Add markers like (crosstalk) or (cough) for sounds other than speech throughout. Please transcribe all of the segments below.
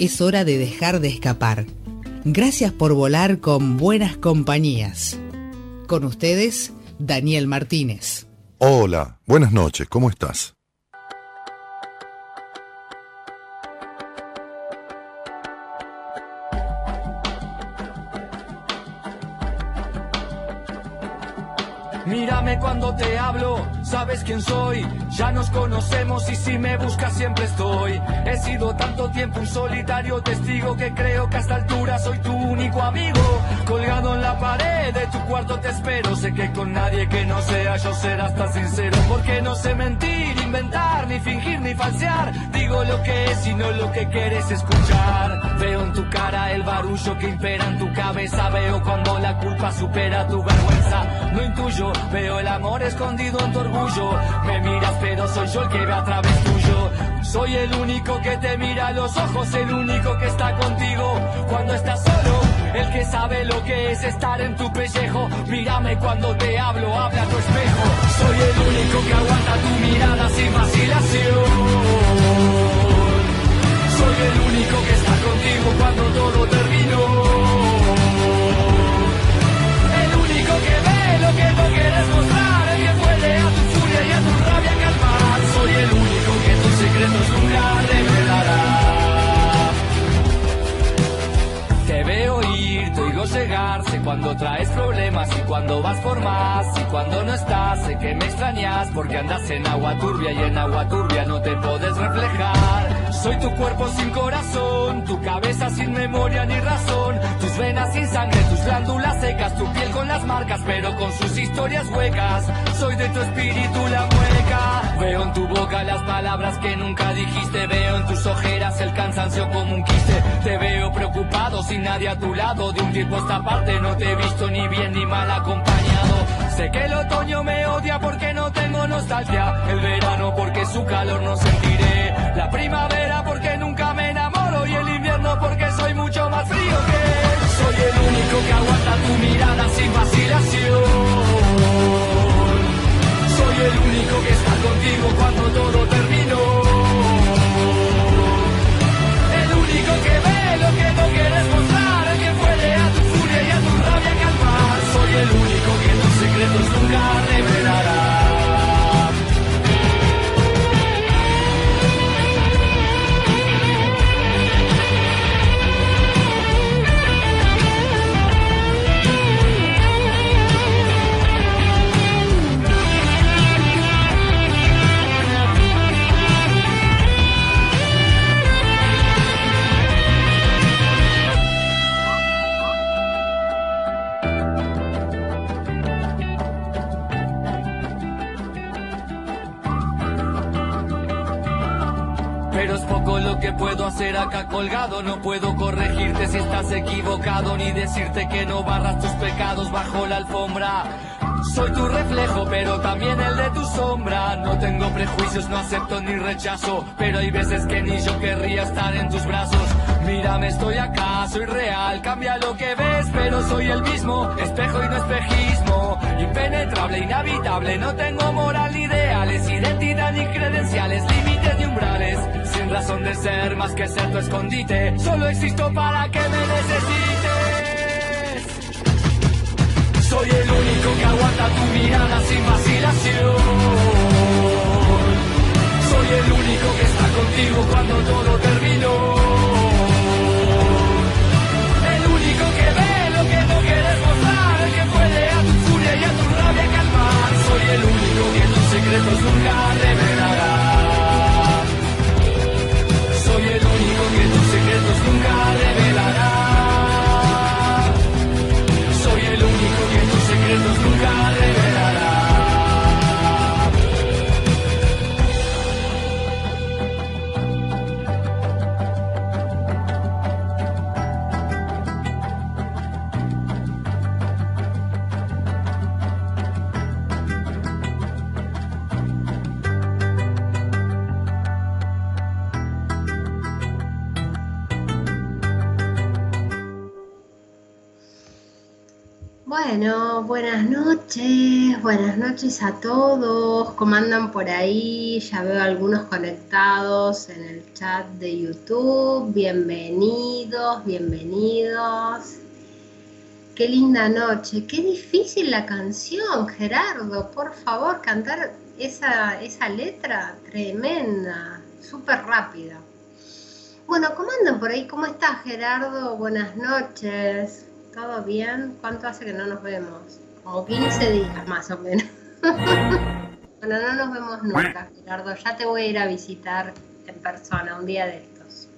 es hora de dejar de escapar. Gracias por volar con buenas compañías. Con ustedes, Daniel Martínez. Hola, buenas noches, ¿cómo estás? Mírame cuando te hablo, sabes quién soy, ya nos conocemos y si me buscas siempre estoy. He sido tanto tiempo un solitario testigo que creo que a esta altura soy tu único amigo. Colgado en la pared de tu cuarto te espero, sé que con nadie que no sea yo serás tan sincero. Porque no sé mentir, inventar, ni fingir, ni falsear. Digo lo que es y no lo que quieres escuchar. Veo en tu cara el barullo que impera en tu cabeza, veo cuando la culpa supera tu vergüenza. No intuyo Veo el amor escondido en tu orgullo. Me miras, pero soy yo el que ve a través tuyo. Soy el único que te mira a los ojos, el único que está contigo cuando estás solo. El que sabe lo que es estar en tu pellejo. Mírame cuando te hablo, habla tu espejo. Soy el único que aguanta tu mirada sin vacilación. Soy el único que está contigo cuando todo terminó. que no quieres mostrar, el que puede a tu furia y a tu rabia calmar. Soy el único que tus secretos nunca llegar, cuando traes problemas y cuando vas por más y cuando no estás, sé que me extrañas porque andas en agua turbia y en agua turbia no te puedes reflejar. Soy tu cuerpo sin corazón, tu cabeza sin memoria ni razón, tus venas sin sangre, tus glándulas secas, tu piel con las marcas, pero con sus historias huecas. Soy de tu espíritu la mueca. Veo en tu boca las palabras que nunca dijiste, veo en tus ojeras el cansancio como un quiste. Te veo preocupado sin nadie a tu lado, de un tiempo esta parte no te he visto ni bien ni mal acompañado. Sé que el otoño me odia porque no tengo nostalgia, el verano porque su calor no sentiré, la primavera porque nunca me enamoro y el invierno porque soy mucho más frío que él. Soy el único que aguanta tu mirada sin vacilación. Soy el único que está contigo cuando todo terminó. El único que ve lo que no quieres mostrar, Soy el único que tus secretos nunca revelará. Puedo hacer acá colgado, no puedo corregirte si estás equivocado, ni decirte que no barras tus pecados bajo la alfombra. Soy tu reflejo, pero también el de tu sombra. No tengo prejuicios, no acepto ni rechazo, pero hay veces que ni yo querría estar en tus brazos. Mírame, estoy acá, soy real, cambia lo que ves, pero soy el mismo, espejo y no espejismo. Impenetrable, inhabitable, no tengo moral ideales, identidad ni credenciales, límites ni umbrales razón de ser más que ser tu escondite. Solo existo para que me necesites. Soy el único que aguanta tu mirada sin vacilación. Soy el único que está contigo cuando todo terminó. El único que ve lo que no quieres mostrar, el que puede a tu furia y a tu rabia calmar. Soy el único que tus secretos nunca revelará. Que tus secretos nunca revelará. Buenas noches a todos. ¿Cómo andan por ahí? Ya veo algunos conectados en el chat de YouTube. Bienvenidos, bienvenidos. Qué linda noche, qué difícil la canción, Gerardo. Por favor, cantar esa, esa letra tremenda, súper rápida. Bueno, ¿cómo andan por ahí? ¿Cómo estás, Gerardo? Buenas noches. ¿Todo bien? ¿Cuánto hace que no nos vemos? Como 15 días más o menos. (laughs) bueno, no nos vemos nunca, Gerardo. Ya te voy a ir a visitar en persona un día de estos.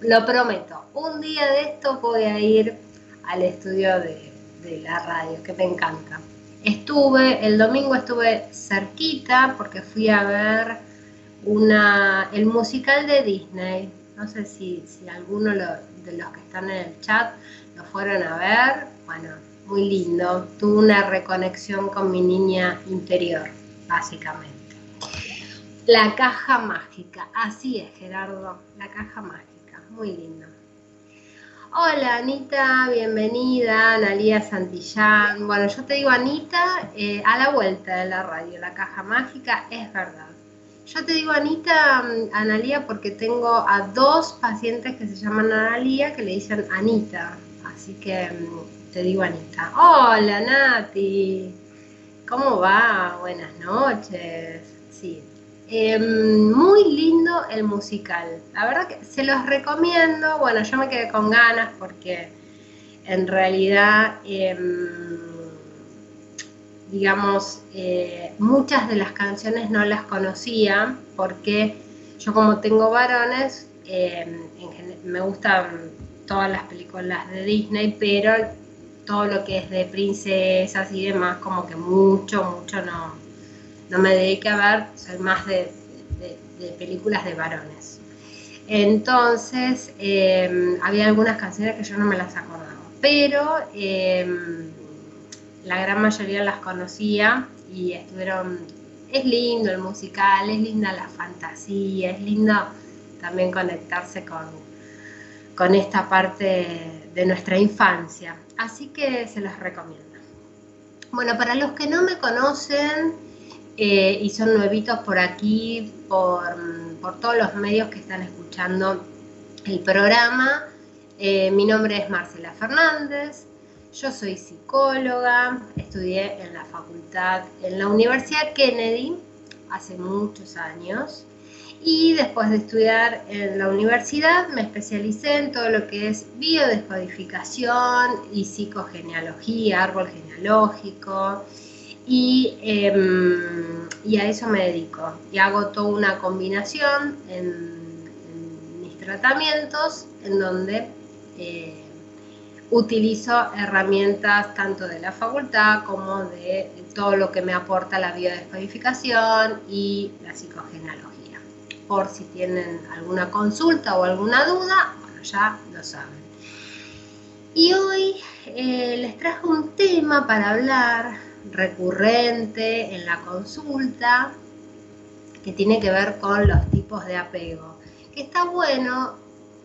lo prometo, un día de estos voy a ir al estudio de, de la radio, que me encanta. Estuve, el domingo estuve cerquita porque fui a ver una, el musical de Disney. No sé si, si alguno de los que están en el chat lo fueron a ver, bueno, muy lindo. Tuve una reconexión con mi niña interior, básicamente. La caja mágica, así es Gerardo, la caja mágica, muy lindo. Hola Anita, bienvenida, Analia Santillán. Bueno, yo te digo Anita, eh, a la vuelta de la radio, la caja mágica, es verdad. Yo te digo Anita, mm, Analia, porque tengo a dos pacientes que se llaman Analia que le dicen Anita. Así que mm, te digo Anita. Hola Nati, ¿cómo va? Buenas noches. Sí, em, muy lindo el musical. La verdad que se los recomiendo. Bueno, yo me quedé con ganas porque en realidad, em, digamos, eh, muchas de las canciones no las conocía porque yo como tengo varones, em, me gustan todas las películas de Disney, pero todo lo que es de princesas y demás, como que mucho, mucho no, no me dediqué a ver, soy más de, películas de varones. Entonces, em, había algunas canciones que yo no me las acordaba, pero em, la gran mayoría las conocía y estuvieron, es lindo el musical, es linda la fantasía, es lindo también conectarse con, con esta parte de nuestra infancia. Así que se los recomiendo. Bueno, para los que no me conocen eh, y son nuevitos por aquí, por, todos los medios que están escuchando el programa, eh, mi nombre es Marcela Fernández, yo soy psicóloga, estudié en la facultad, en la Universidad Kennedy hace muchos años y después de estudiar en la universidad me especialicé en todo lo que es biodescodificación y psicogenealogía, árbol genealógico. Y, em, a eso me dedico. Y hago toda una combinación en, mis tratamientos en donde eh, utilizo herramientas tanto de la facultad como de todo lo que me aporta la biodescodificación y la psicogenealogía por si tienen alguna consulta o alguna duda, bueno, ya lo saben. Y hoy eh, les traje un tema para hablar recurrente en la consulta que tiene que ver con los tipos de apego. Que está bueno,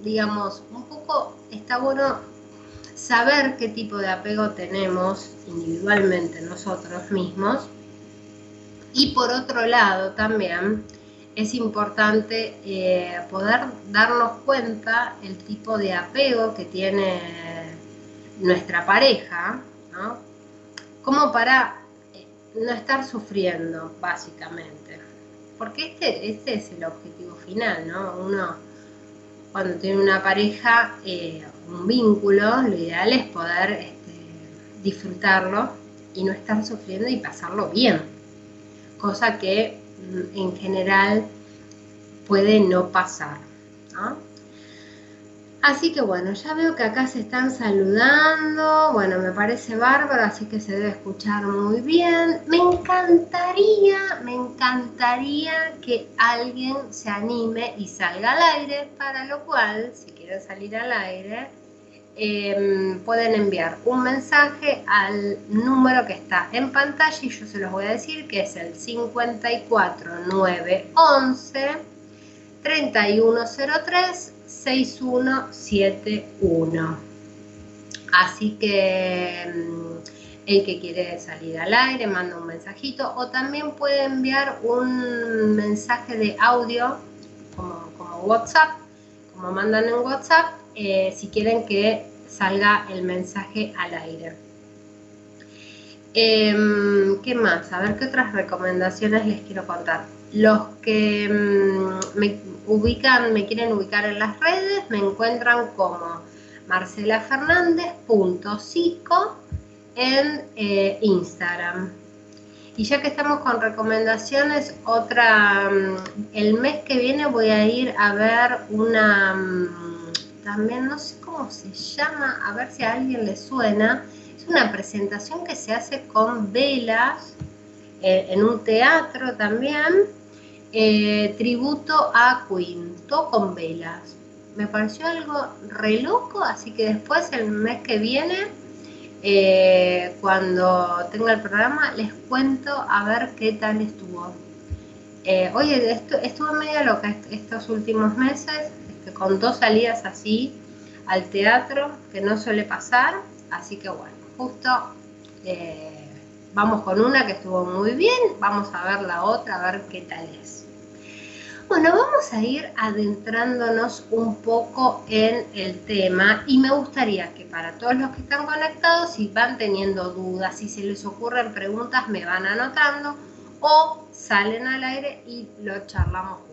digamos, un poco está bueno saber qué tipo de apego tenemos individualmente nosotros mismos. Y por otro lado también es importante eh, poder darnos cuenta el tipo de apego que tiene nuestra pareja, ¿no? Como para eh, no estar sufriendo, básicamente. Porque este, este es el objetivo final, ¿no? Uno, cuando tiene una pareja, eh, un vínculo, lo ideal es poder este, disfrutarlo y no estar sufriendo y pasarlo bien. Cosa que en general puede no pasar. Así que bueno, ya veo que acá se están saludando, bueno, me parece bárbaro, así que se debe escuchar muy bien. Me encantaría, me encantaría que alguien se anime y salga al aire, para lo cual, si quieren salir al aire, Em, pueden enviar un mensaje al número que está en pantalla y yo se los voy a decir que es el 54911 3103 6171. Así que mm, el que quiere salir al aire manda un mensajito o también puede enviar un mensaje de audio como WhatsApp, como mandan en WhatsApp, eh, si quieren que salga el mensaje al aire. Em, ¿Qué más? A ver qué otras recomendaciones les quiero contar. Los que mm, me ubican, me quieren ubicar en las redes, me encuentran como marcelafernández.cico en eh, Instagram. Y ya que estamos con recomendaciones, otra, mm, el mes que viene voy a ir a ver una, mm, también no sé cómo se llama, a ver si a alguien le suena, es una presentación que se hace con velas eh, en un teatro también, eh, tributo a Queen, todo con velas. Me pareció algo re loco, así que después el mes que viene eh, cuando tenga el programa les cuento a ver qué tal estuvo. Oye, esto, estuve medio loca estos últimos meses, este, con dos salidas así al teatro, que no suele pasar, así que bueno, justo eh, vamos con una que estuvo muy bien, vamos a ver la otra, a ver qué tal es. Bueno, vamos a ir adentrándonos un poco en el tema y me gustaría que para todos los que están conectados, si van teniendo dudas, si se les ocurren preguntas, me van anotando o salen al aire y lo charlamos juntos.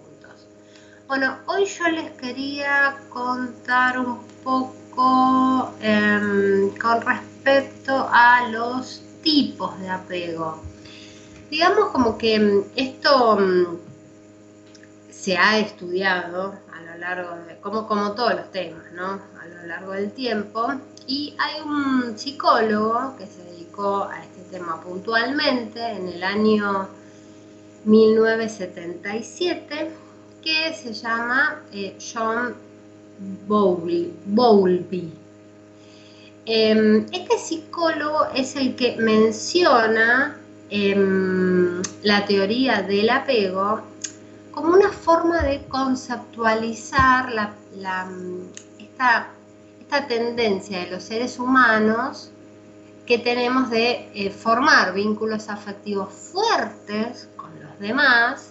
Bueno, hoy yo les quería contar un poco em, con respecto a los tipos de apego. Digamos como que em, esto em, se ha estudiado a lo largo de, como, como todos los temas, ¿no? A lo largo del tiempo. Y hay un psicólogo que se dedicó a este tema puntualmente en el año 1977, que se llama eh, John Bowlby. Em, este psicólogo es el que menciona em, la teoría del apego como una forma de conceptualizar esta, tendencia de los seres humanos que tenemos de eh, formar vínculos afectivos fuertes con los demás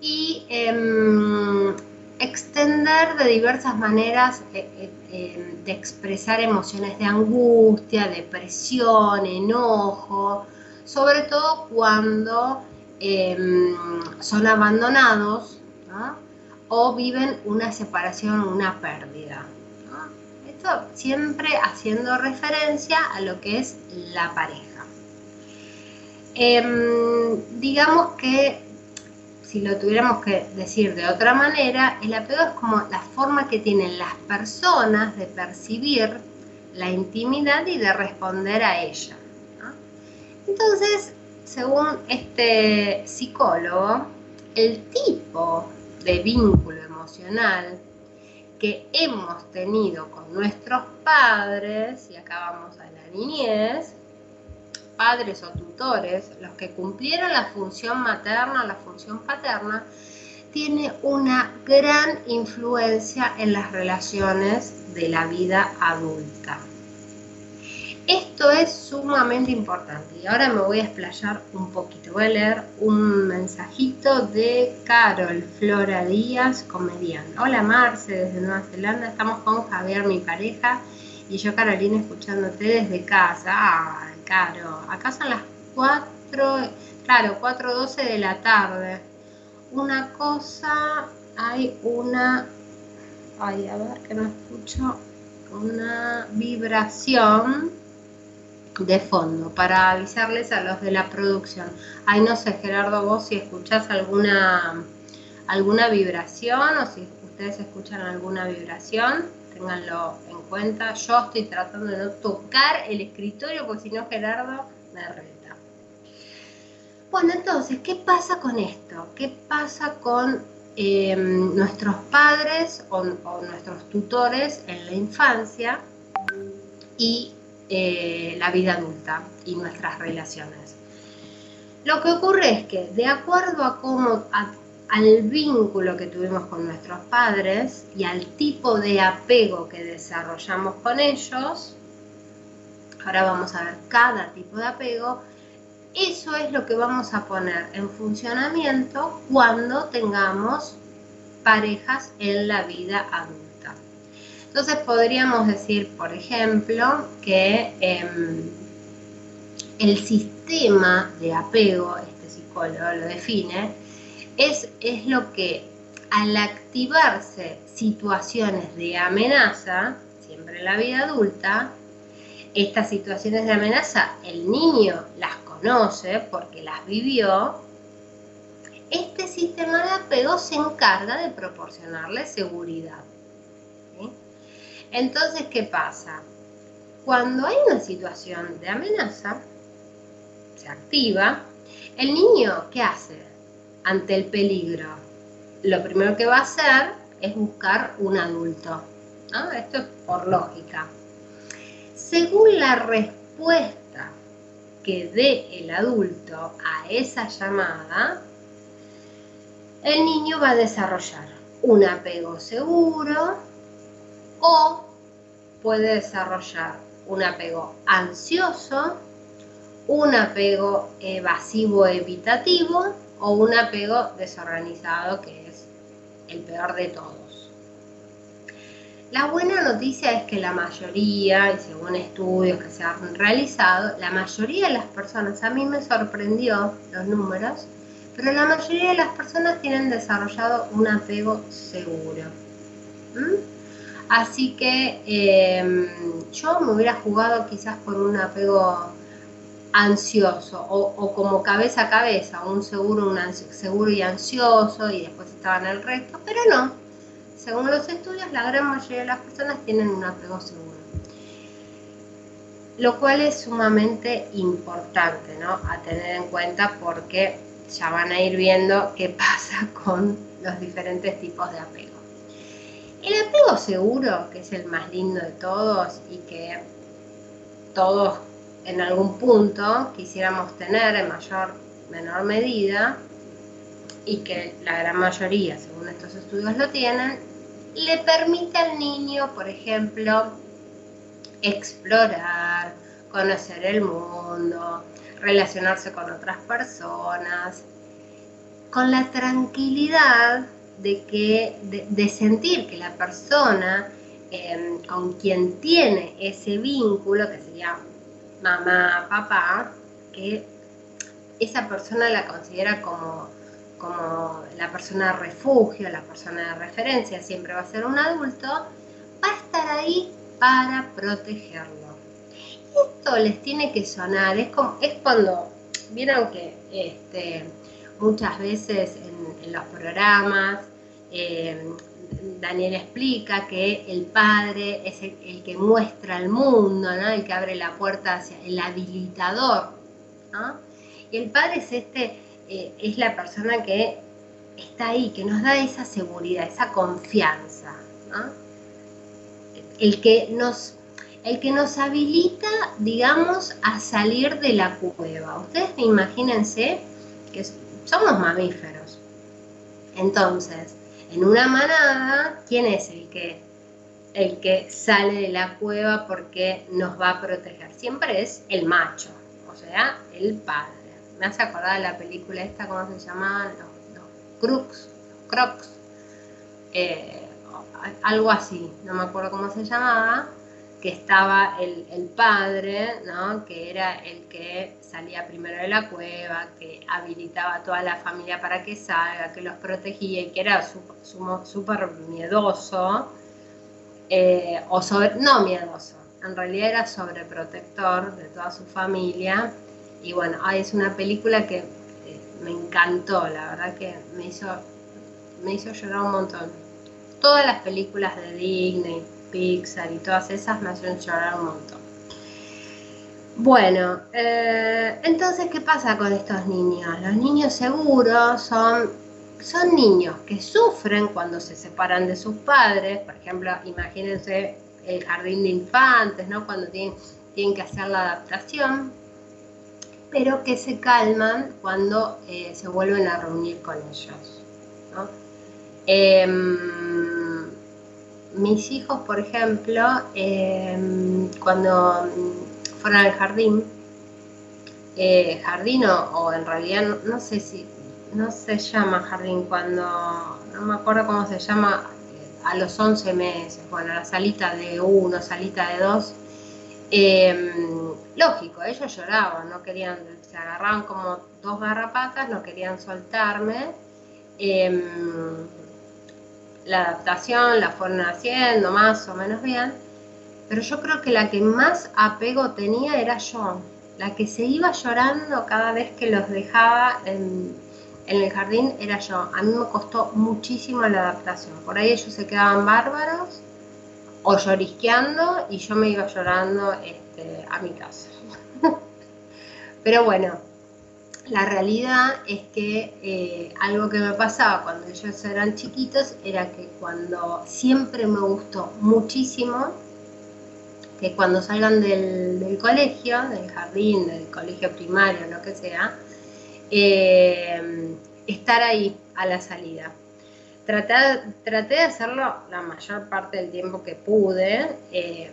y em, extender de diversas maneras eh, eh, de expresar emociones de angustia, depresión, enojo, sobre todo cuando Em, son abandonados o viven una separación, una pérdida. Esto siempre haciendo referencia a lo que es la pareja. Em, digamos que si lo tuviéramos que decir de otra manera, el apego es como la forma que tienen las personas de percibir la intimidad y de responder a ella. Entonces, según este psicólogo, el tipo de vínculo emocional que hemos tenido con nuestros padres, y acá vamos a la niñez, padres o tutores, los que cumplieron la función materna, la función paterna, tiene una gran influencia en las relaciones de la vida adulta. Esto es sumamente importante y ahora me voy a explayar un poquito. Voy a leer un mensajito de Carol Flora Díaz, comediante. Hola Marce, desde Nueva Zelanda. Estamos con Javier, mi pareja, y yo Carolina escuchándote desde casa. Ay, Caro, acá son las 4, claro, 4.12 de la tarde. Una cosa, hay una, ay, a ver que no escucho, una vibración de fondo para avisarles a los de la producción. Ay, no sé, Gerardo, vos si escuchás alguna, alguna vibración o si ustedes escuchan alguna vibración, ténganlo en cuenta. Yo estoy tratando de no tocar el escritorio porque si no Gerardo me reta. Bueno, entonces, ¿qué pasa con esto? ¿Qué pasa con em, nuestros padres o, nuestros tutores en la infancia? y eh, la vida adulta y nuestras relaciones. Lo que ocurre es que de acuerdo a cómo, al vínculo que tuvimos con nuestros padres y al tipo de apego que desarrollamos con ellos, Ahora vamos a ver cada tipo de apego. Eso es lo que vamos a poner en funcionamiento cuando tengamos parejas en la vida adulta. Entonces podríamos decir, por ejemplo, que em, el sistema de apego, este psicólogo lo define, es, es lo que al activarse situaciones de amenaza, siempre en la vida adulta, estas situaciones de amenaza el niño las conoce porque las vivió, este sistema de apego se encarga de proporcionarle seguridad. Entonces, ¿qué pasa? Cuando hay una situación de amenaza, se activa, el niño, ¿qué hace ante el peligro? Lo primero que va a hacer es buscar un adulto. Esto es por lógica. Según la respuesta que dé el adulto a esa llamada, el niño va a desarrollar un apego seguro o puede desarrollar un apego ansioso, un apego evasivo evitativo o un apego desorganizado que es el peor de todos. La buena noticia es que la mayoría, y según estudios que se han realizado, la mayoría de las personas, a mí me sorprendió los números, pero la mayoría de las personas tienen desarrollado un apego seguro. Así que em, yo me hubiera jugado quizás por un apego ansioso o, como cabeza a cabeza, un seguro, un seguro y ansioso y después estaban el resto, pero no. Según los estudios, la gran mayoría de las personas tienen un apego seguro. Lo cual es sumamente importante ¿no? a tener en cuenta porque ya van a ir viendo qué (laughs) pasa con los diferentes tipos de apego. El apego seguro, que es el más lindo de todos y que todos en algún punto quisiéramos tener en mayor menor medida y que la gran mayoría, según estos estudios lo tienen, le permite al niño, por ejemplo, explorar, conocer el mundo, relacionarse con otras personas, con la tranquilidad de, que, de, sentir que la persona em, con quien tiene ese vínculo, que sería mamá, papá, que esa persona la considera como, como la persona de refugio, la persona de referencia, siempre va a ser un adulto, va a estar ahí para protegerlo. Esto les tiene que sonar, es, cuando, vieron que este, muchas veces en, los programas eh, Daniel explica que el padre es el, que muestra el mundo, el que abre la puerta hacia el habilitador. Y el padre es, este, eh, es la persona que está ahí, que nos da esa seguridad, esa confianza. El, que nos, el que nos habilita, digamos, a salir de la cueva. Ustedes imagínense que somos mamíferos. Entonces, en una manada, ¿quién es el que, el que sale de la cueva porque nos va a proteger? Siempre es el macho, o sea, el padre. Me hace acordar de la película esta, ¿cómo se llamaba? Los, los Crux, Crocs, eh, algo así, no me acuerdo cómo se llamaba, que estaba el, padre, ¿no? que era el que salía primero de la cueva, que habilitaba a toda la familia para que salga, que los protegía y que era súper miedoso, eh, o sobre, no miedoso, en realidad era sobreprotector de toda su familia. Y bueno, es una película que eh, me encantó, la verdad que me hizo, me hizo llorar un montón. Todas las películas de Disney, Pixar y todas esas me hacen llorar un montón. Bueno, eh, entonces, ¿qué pasa con estos niños? Los niños seguros son, son niños que sufren cuando se separan de sus padres. Por ejemplo, imagínense el jardín de infantes, ¿no? Cuando tienen, tienen que hacer la adaptación, pero que se calman cuando eh, se vuelven a reunir con ellos. ¿no? Em, mis hijos, por ejemplo, em, cuando fueran al jardín, eh, jardín o, en realidad no, sé si, no se llama jardín cuando, no me acuerdo cómo se llama, eh, a los 11 meses, bueno, la salita de uno, salita de dos, em, lógico, ellos lloraban, no querían, se agarraban como dos garrapatas, no querían soltarme. Em, la adaptación la fueron haciendo más o menos bien, pero yo creo que la que más apego tenía era yo, la que se iba llorando cada vez que los dejaba en, el jardín era yo. A mí me costó muchísimo la adaptación. Por ahí ellos se quedaban bárbaros o llorisqueando y yo me iba llorando este, a mi casa. (laughs) Pero bueno, la realidad es que eh, algo que me pasaba cuando ellos eran chiquitos era que cuando siempre me gustó muchísimo que cuando salgan del, colegio, del jardín, del colegio primario, lo que sea, eh, estar ahí a la salida. Traté, de hacerlo la mayor parte del tiempo que pude. Eh,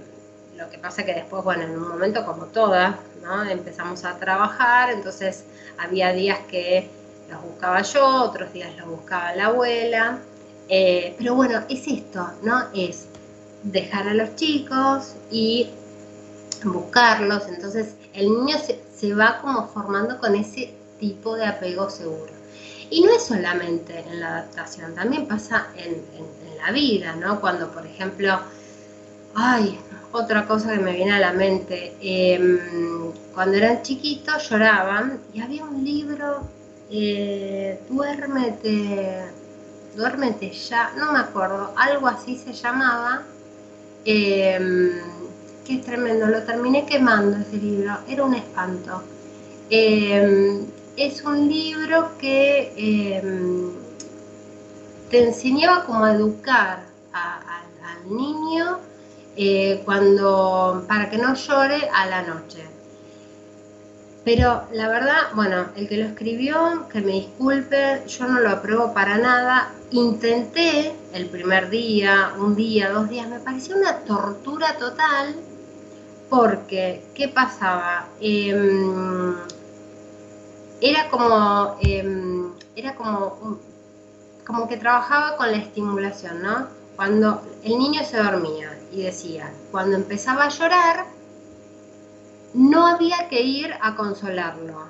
lo que pasa que después, bueno, en un momento como todas, ¿no? Empezamos a trabajar, entonces había días que los buscaba yo, otros días los buscaba la abuela. Eh, pero bueno, es esto, ¿no? Es dejar a los chicos y buscarlos. Entonces el niño se, va como formando con ese tipo de apego seguro. Y no es solamente en la adaptación, también pasa en, la vida, ¿no? Cuando, por ejemplo, ay, otra cosa que me viene a la mente, em, cuando eran chiquitos lloraban y había un libro, eh, duérmete, duérmete ya, no me acuerdo, algo así se llamaba, Em, que es tremendo, lo terminé quemando ese libro, era un espanto. Em, es un libro que te enseñaba cómo educar al niño eh, cuando, para que no llore a la noche. Pero la verdad, bueno, el que lo escribió, que me disculpe, yo no lo apruebo para nada. Intenté el primer día, un día, dos días, me pareció una tortura total porque, ¿qué pasaba? Em, era como, em, era como, como que trabajaba con la estimulación, ¿no? Cuando el niño se dormía y decía, cuando empezaba a llorar, no había que ir a consolarlo.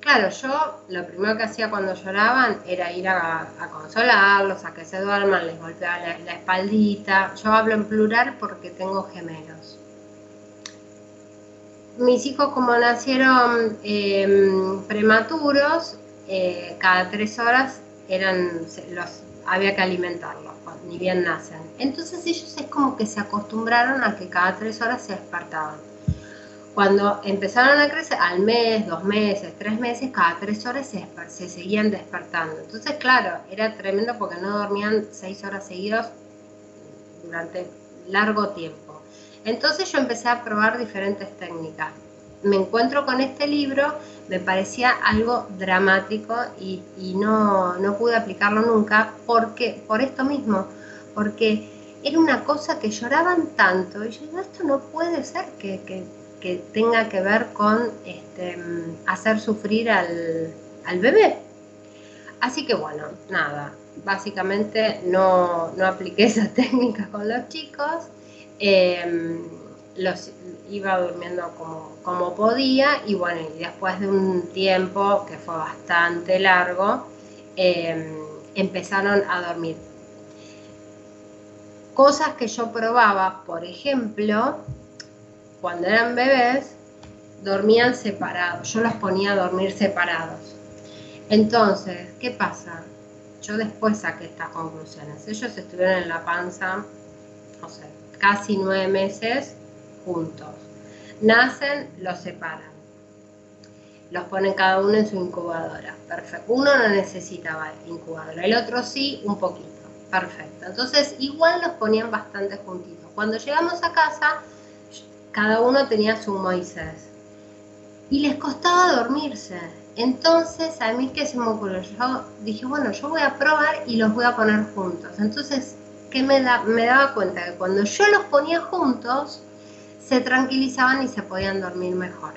Claro, yo lo primero que hacía cuando lloraban era ir a, consolarlos, a que se duerman, les golpeaba la, espaldita. Yo hablo en plural porque tengo gemelos. Mis hijos como nacieron em, prematuros, eh, cada tres horas eran, los, había que alimentarlos, ni bien nacen. Entonces ellos es como que se acostumbraron a que cada tres horas se despertaban. Cuando empezaron a crecer, al mes, dos meses, tres meses, cada tres horas se, seguían despertando. Entonces, claro, era tremendo porque no dormían seis horas seguidas durante largo tiempo. Entonces yo empecé a probar diferentes técnicas. Me encuentro con este libro, me parecía algo dramático y, no, pude aplicarlo nunca. Porque, por esto mismo, porque era una cosa que lloraban tanto y yo digo, esto no puede ser que, que tenga que ver con este, hacer sufrir al, bebé. Así que bueno, nada, básicamente no, no apliqué (laughs) esa técnica con los chicos, em, los iba durmiendo como, podía y bueno, y después de un tiempo que fue bastante largo, em, empezaron a dormir. Cosas que yo probaba, por ejemplo, cuando eran bebés, dormían separados. Yo los ponía a dormir separados. Entonces, ¿qué pasa? Yo después saqué estas conclusiones. Ellos estuvieron en la panza, casi nueve meses juntos. Nacen, los separan. Los ponen cada uno en su incubadora. Perfecto. Uno no necesitaba incubadora, el otro sí, un poquito. Perfecto. Entonces, igual los ponían bastante juntitos. Cuando llegamos a casa, cada uno tenía su Moisés. Y les costaba dormirse. Entonces, a mí que se me ocurrió, yo dije, bueno, yo voy a probar y los voy a poner juntos. Entonces, ¿qué me, me daba cuenta? Que cuando yo los ponía juntos, se tranquilizaban y se podían dormir mejor.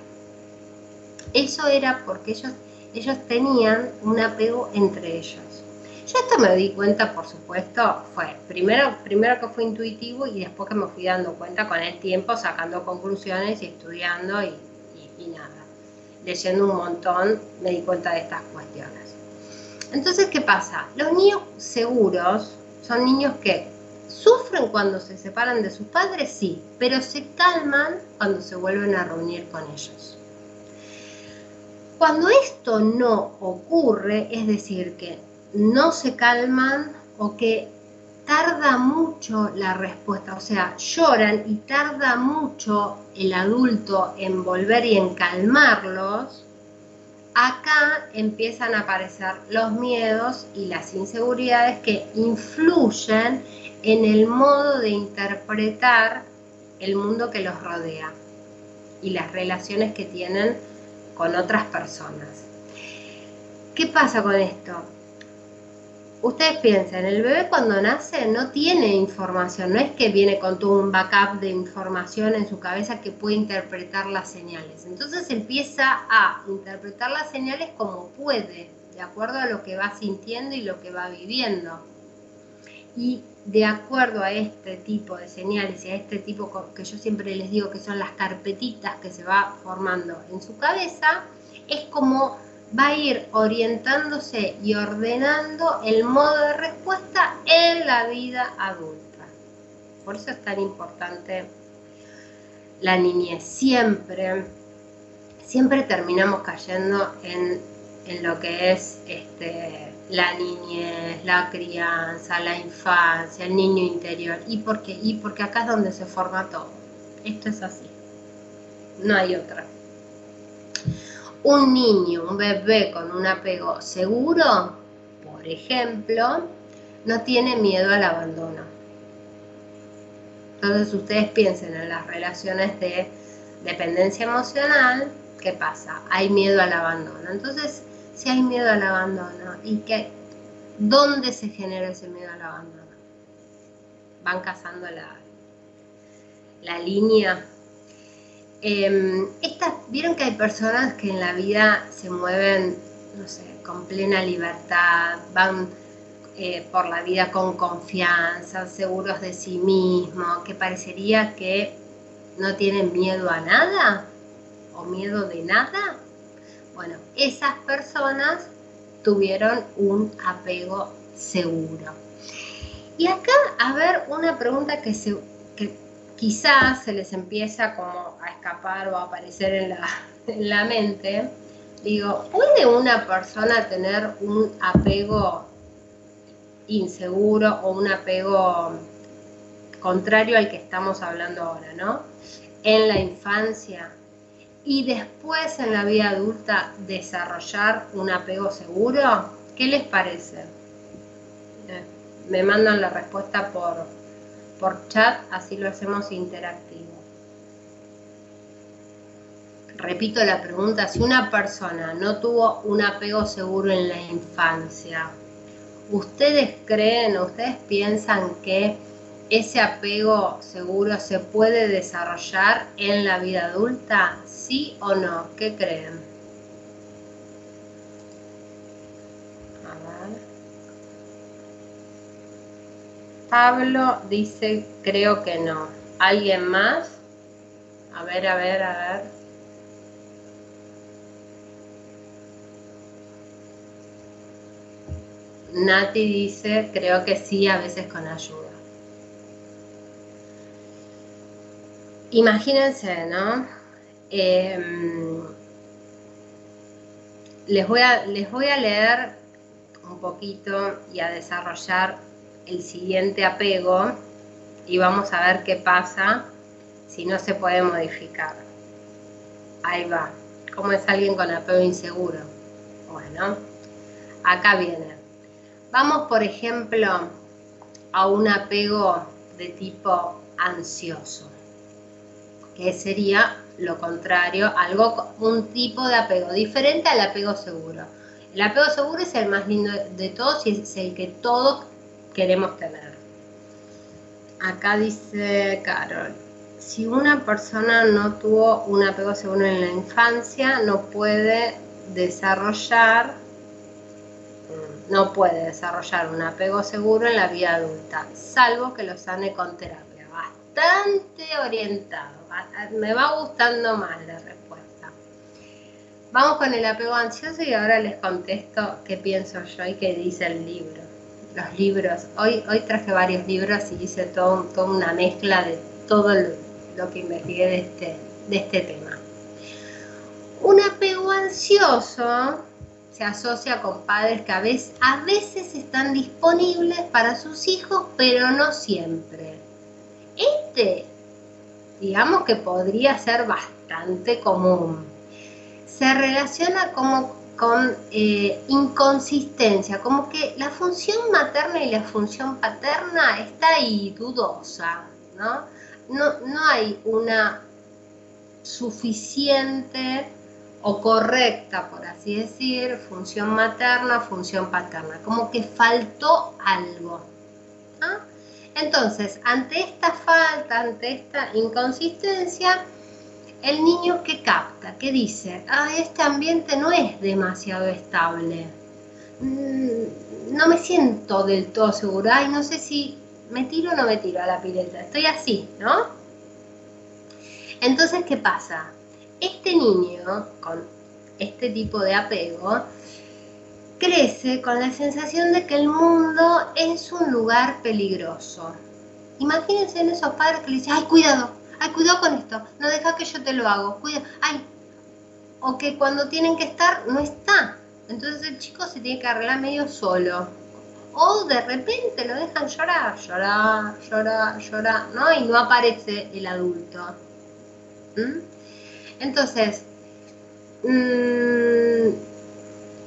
Eso era porque ellos, ellos tenían un apego entre ellos. Yo esto me di cuenta, por supuesto, fue primero, primero que fue intuitivo y después que me fui dando cuenta con el tiempo, sacando conclusiones y estudiando y, y nada. Leyendo un montón me di cuenta de estas cuestiones. Entonces, ¿qué pasa? Los niños seguros son niños que sufren cuando se separan de sus padres, sí, pero se calman cuando se vuelven a reunir con ellos. Cuando esto no ocurre, es decir, que no se calman o que tarda mucho la respuesta, o sea, lloran y tarda mucho el adulto en volver y en calmarlos, acá empiezan a aparecer los miedos y las inseguridades que influyen en el modo de interpretar el mundo que los rodea y las relaciones que tienen con otras personas. ¿Qué pasa con esto? Ustedes piensen, el bebé cuando nace no tiene información, no es que viene con todo un backup de información en su cabeza que puede interpretar las señales. Entonces empieza a interpretar las señales como puede, de acuerdo a lo que va sintiendo y lo que va viviendo. Y de acuerdo a este tipo de señales y a este tipo que yo siempre les digo que son las carpetitas que se va formando en su cabeza, es como va a ir orientándose y ordenando el modo de respuesta en la vida adulta. Por eso es tan importante la niñez. Siempre, siempre terminamos cayendo en, lo que es este, la niñez, la crianza, la infancia, el niño interior. ¿Y por qué? Y porque acá es donde se forma todo. Esto es así. No hay otra un niño, un bebé con un apego seguro, por ejemplo, no tiene miedo al abandono. Entonces ustedes piensen en las relaciones de dependencia emocional, ¿qué pasa? Hay miedo al abandono. Entonces, si hay miedo al abandono, ¿y qué? ¿Dónde se genera ese miedo al abandono? Van cazando la, la línea Em, Vieron que hay personas que en la vida se mueven, con plena libertad, van eh, por la vida con confianza, seguros de sí mismos, que parecería que no tienen miedo a nada o miedo de nada. Bueno, esas personas tuvieron un apego seguro. Y acá, a ver, una pregunta que, se, que quizás se les empieza como a escapar o a aparecer en la, (laughs) en la mente, digo, ¿puede una persona tener un apego inseguro o un apego contrario al que estamos hablando ahora, ¿no? En la infancia y después en la vida adulta desarrollar un apego seguro, ¿qué les parece? Eh, me mandan la respuesta por, por chat, así lo hacemos interactivo. Repito la pregunta, si una persona no tuvo un apego seguro en la infancia, ¿ustedes creen ustedes piensan que ese apego seguro se puede desarrollar en la vida adulta? ¿Sí o no? ¿Qué creen? Pablo dice, creo que no. ¿Alguien más? A ver, a ver, a ver. Nati dice, creo que sí, a veces con ayuda. Imagínense, ¿no? Em, les, voy a, les voy a leer un poquito y a desarrollar el siguiente apego y vamos a ver qué pasa si no se puede modificar. Ahí va. ¿Cómo es alguien con apego inseguro? Bueno, acá viene. Vamos, por ejemplo, a un apego de tipo ansioso, que sería lo contrario, algo, un tipo de apego diferente al apego seguro. El apego seguro es el más lindo de todos y es el que todos queremos tener. Acá dice Carol, si una persona no tuvo un apego seguro en la infancia, no puede desarrollar, mm, no puede desarrollar un apego seguro en la vida adulta, salvo que lo sane con terapia. Bastante orientado, me va gustando más la respuesta. Vamos con el apego ansioso y ahora les contesto qué pienso yo y qué dice el libro. Los libros, hoy, hoy traje varios libros y hice todo, toda una mezcla de todo lo, que investigué de este, de este tema. Un apego ansioso se asocia con padres que a veces, a veces están disponibles para sus hijos, pero no siempre. Este, digamos que podría ser bastante común. Se relaciona como con eh, inconsistencia, como que la función materna y la función paterna está ahí dudosa, ¿no? No, no hay una suficiente o correcta, por así decir, función materna, función paterna, como que faltó algo. Entonces, ante esta falta, ante esta inconsistencia, el niño que capta, que dice, ah, este ambiente no es demasiado estable, mm, no me siento del todo segura, y no sé si me tiro o no me tiro a la pileta, estoy así, ¿no? Entonces, ¿qué pasa? Este niño con este tipo de apego crece con la sensación de que el mundo es un lugar peligroso. Imagínense en esos padres que le dicen, ay, cuidado, ay, cuidado con esto, no deja que yo te lo hago, cuida, ay, o que cuando tienen que estar no está. Entonces el chico se tiene que arreglar medio solo. O de repente lo dejan llorar, llorar, llorar, llorar, ¿no? Y no aparece el adulto. ¿Mm? Entonces, mm,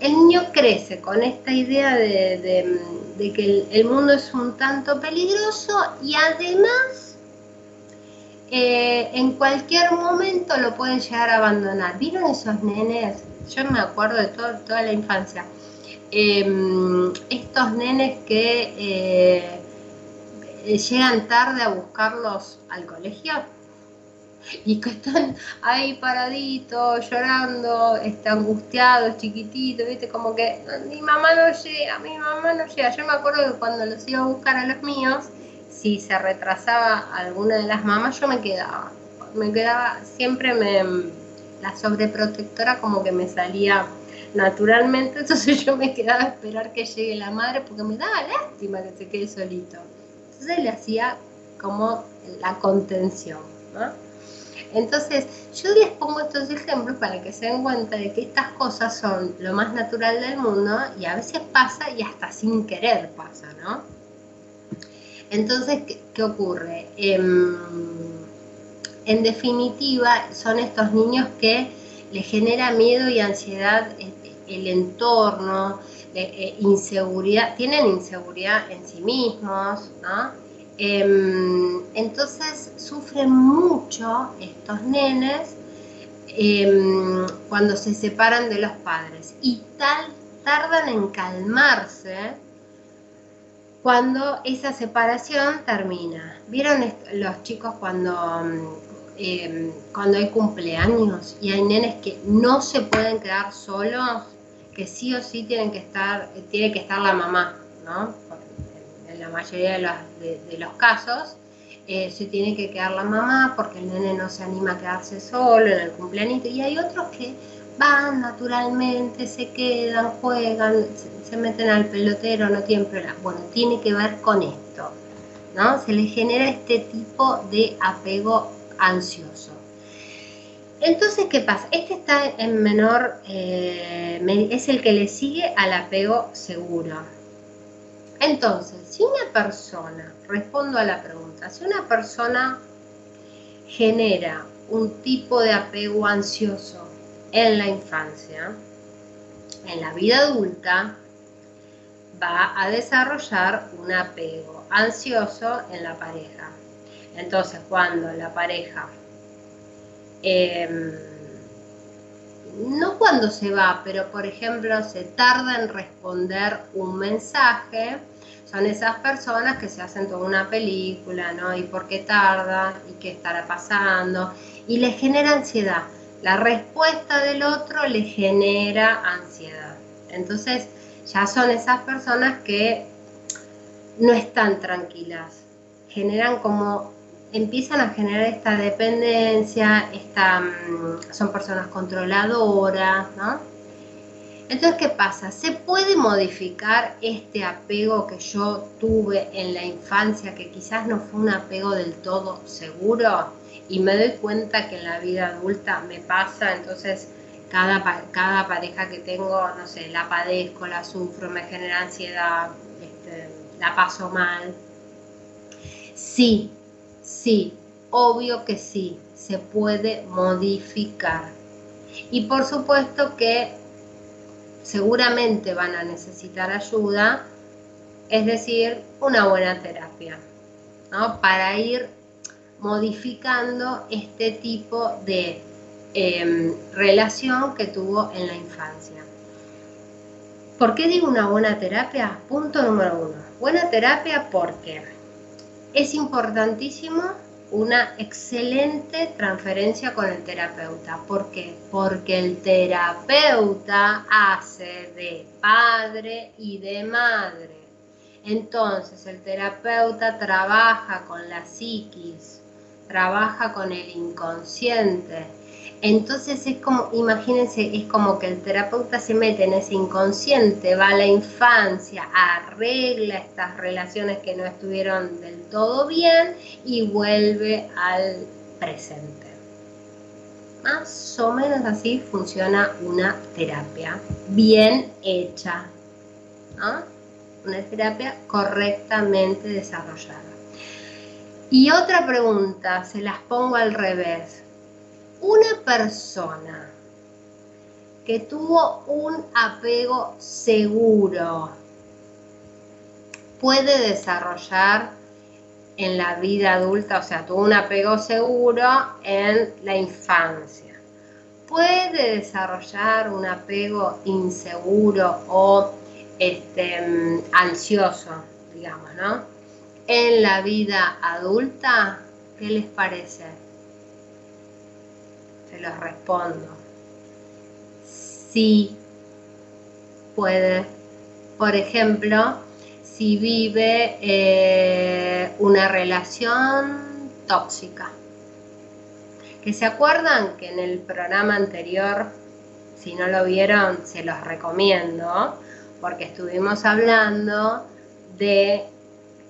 el niño crece con esta idea de, que el, mundo es un tanto peligroso y además eh, en cualquier momento lo pueden llegar a abandonar. ¿Vieron esos nenes? Yo me acuerdo de toda la infancia. Em, estos nenes que eh, llegan tarde a buscarlos al colegio y que están ahí paraditos, llorando, está angustiados, chiquititos, ¿viste? Como que mi mamá no llega, mi mamá no llega. Yo me acuerdo que cuando los iba a buscar a los míos, si se retrasaba alguna de las mamás, yo me quedaba. Me quedaba, siempre me, la sobreprotectora como que me salía naturalmente, (laughs) entonces yo me quedaba a esperar que llegue la madre porque me daba lástima que se quede solito. Entonces le hacía como la contención, ¿no? Entonces, yo les pongo estos ejemplos para que se den cuenta de que estas cosas son lo más natural del mundo y a veces pasa y hasta sin querer pasa, ¿no? Entonces, ¿qué, ocurre? Em, en definitiva, son estos niños que les genera miedo y ansiedad el entorno, eh, inseguridad, tienen inseguridad en sí mismos, ¿no? Em, entonces sufren mucho estos nenes em, cuando se separan de los padres y tal tardan en calmarse cuando esa separación termina. ¿Vieron los chicos cuando, em, cuando hay cumpleaños y hay nenes que no se pueden quedar solos? Que sí o sí tienen que estar, tiene que estar la mamá, ¿no? en la mayoría de los, casos, eh, se tiene que quedar la mamá porque el nene no se anima a quedarse solo en el cumpleaños y hay otros que van naturalmente, se quedan, juegan, se, meten al pelotero, no tienen problema. Bueno, tiene que ver con esto, ¿no? Se les genera este tipo de apego ansioso. Entonces, ¿qué pasa? Este está en menor, eh, es el que le sigue al apego seguro. Entonces, si una persona, respondo a la pregunta, si una persona genera un tipo de apego ansioso en la infancia, en la vida adulta, va a desarrollar un apego ansioso en la pareja. Entonces, cuando la pareja, em, no cuando se va, pero por ejemplo se tarda en responder un mensaje, son esas personas que se hacen toda una película, ¿no? ¿Y por qué tarda? ¿Y qué estará pasando? Y le genera ansiedad. La respuesta del otro le genera ansiedad. Entonces, ya son esas personas que no están tranquilas. Generan como, empiezan a generar esta dependencia, mm, son personas controladoras, ¿no? Entonces, ¿qué pasa? ¿Se puede modificar este apego que yo tuve en la infancia, que quizás no fue un apego del todo seguro? Y me doy cuenta que en la vida adulta me pasa, entonces cada, cada pareja que tengo, no sé, la padezco, la sufro, me genera ansiedad, este, la paso mal. Sí, sí, obvio que sí, se puede modificar. Y por supuesto que seguramente van a necesitar ayuda, es decir, una buena terapia, ¿no? para ir modificando este tipo de em, relación que tuvo en la infancia. ¿Por qué digo una buena terapia? Punto número uno. Buena terapia porque es importantísimo una excelente transferencia con el terapeuta. ¿Por qué? Porque el terapeuta hace de padre y de madre. Entonces el terapeuta trabaja con la psiquis, trabaja con el inconsciente, entonces es como, imagínense, es como que el terapeuta se mete en ese inconsciente, va a la infancia, arregla estas relaciones que no estuvieron del todo bien y vuelve al presente. Más o menos así funciona una terapia, bien hecha, una terapia correctamente desarrollada. Y otra pregunta, se las pongo al revés una persona que tuvo un apego seguro puede desarrollar en la vida adulta, o sea, tuvo un apego seguro en la infancia. Puede desarrollar un apego inseguro o este, ansioso, digamos, ¿no? En la vida adulta, ¿qué les parece? los respondo. Sí puede, por ejemplo, si vive eh, una relación tóxica. Que se acuerdan que en el programa anterior, si no lo vieron, se los recomiendo, porque estuvimos hablando de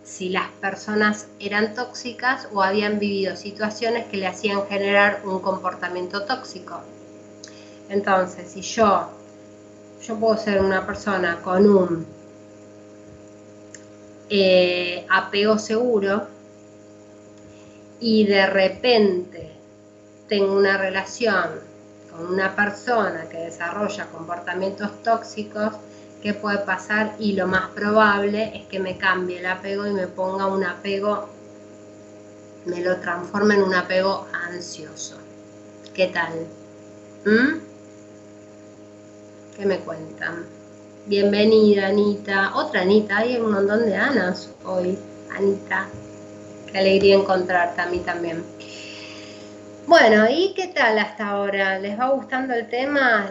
si las personas eran tóxicas o habían vivido situaciones que le hacían generar un comportamiento tóxico. Entonces, si yo, yo puedo ser una persona con un eh, apego seguro y de repente tengo una relación con una persona que desarrolla comportamientos tóxicos, qué puede pasar y lo más probable es que me cambie el apego y me ponga un apego, me lo transforme en un apego ansioso. ¿Qué tal? ¿Mm? ¿Qué me cuentan? Bienvenida, Anita. Otra Anita, hay un montón de Anas hoy. Anita, qué alegría encontrarte a mí también. Bueno, ¿y qué tal hasta ahora? ¿Les va gustando el tema?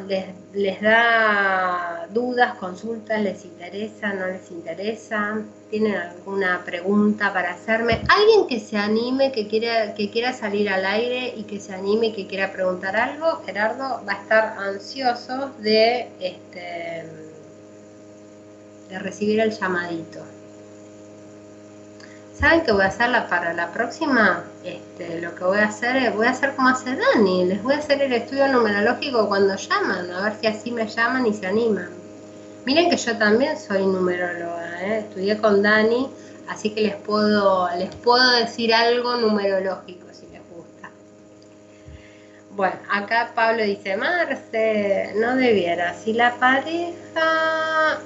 ¿Les, da dudas, consultas? ¿Les interesa? ¿No les interesa? ¿Tienen alguna pregunta para hacerme? ¿Alguien que se anime, que quiera, que quiera salir al aire y que se anime que quiera preguntar algo? Gerardo va a estar ansioso de, este, de recibir el llamadito. ¿Saben qué voy a hacer para la próxima? Este, lo que voy a hacer es, voy a hacer como hace Dani, les voy a hacer el estudio numerológico cuando llaman, a ver si así me llaman y se animan. Miren que yo también soy numeróloga, ¿eh? estudié con Dani, así que les puedo, les puedo decir algo numerológico si les gusta. Bueno, acá Pablo dice, Marce, no debiera, si la pareja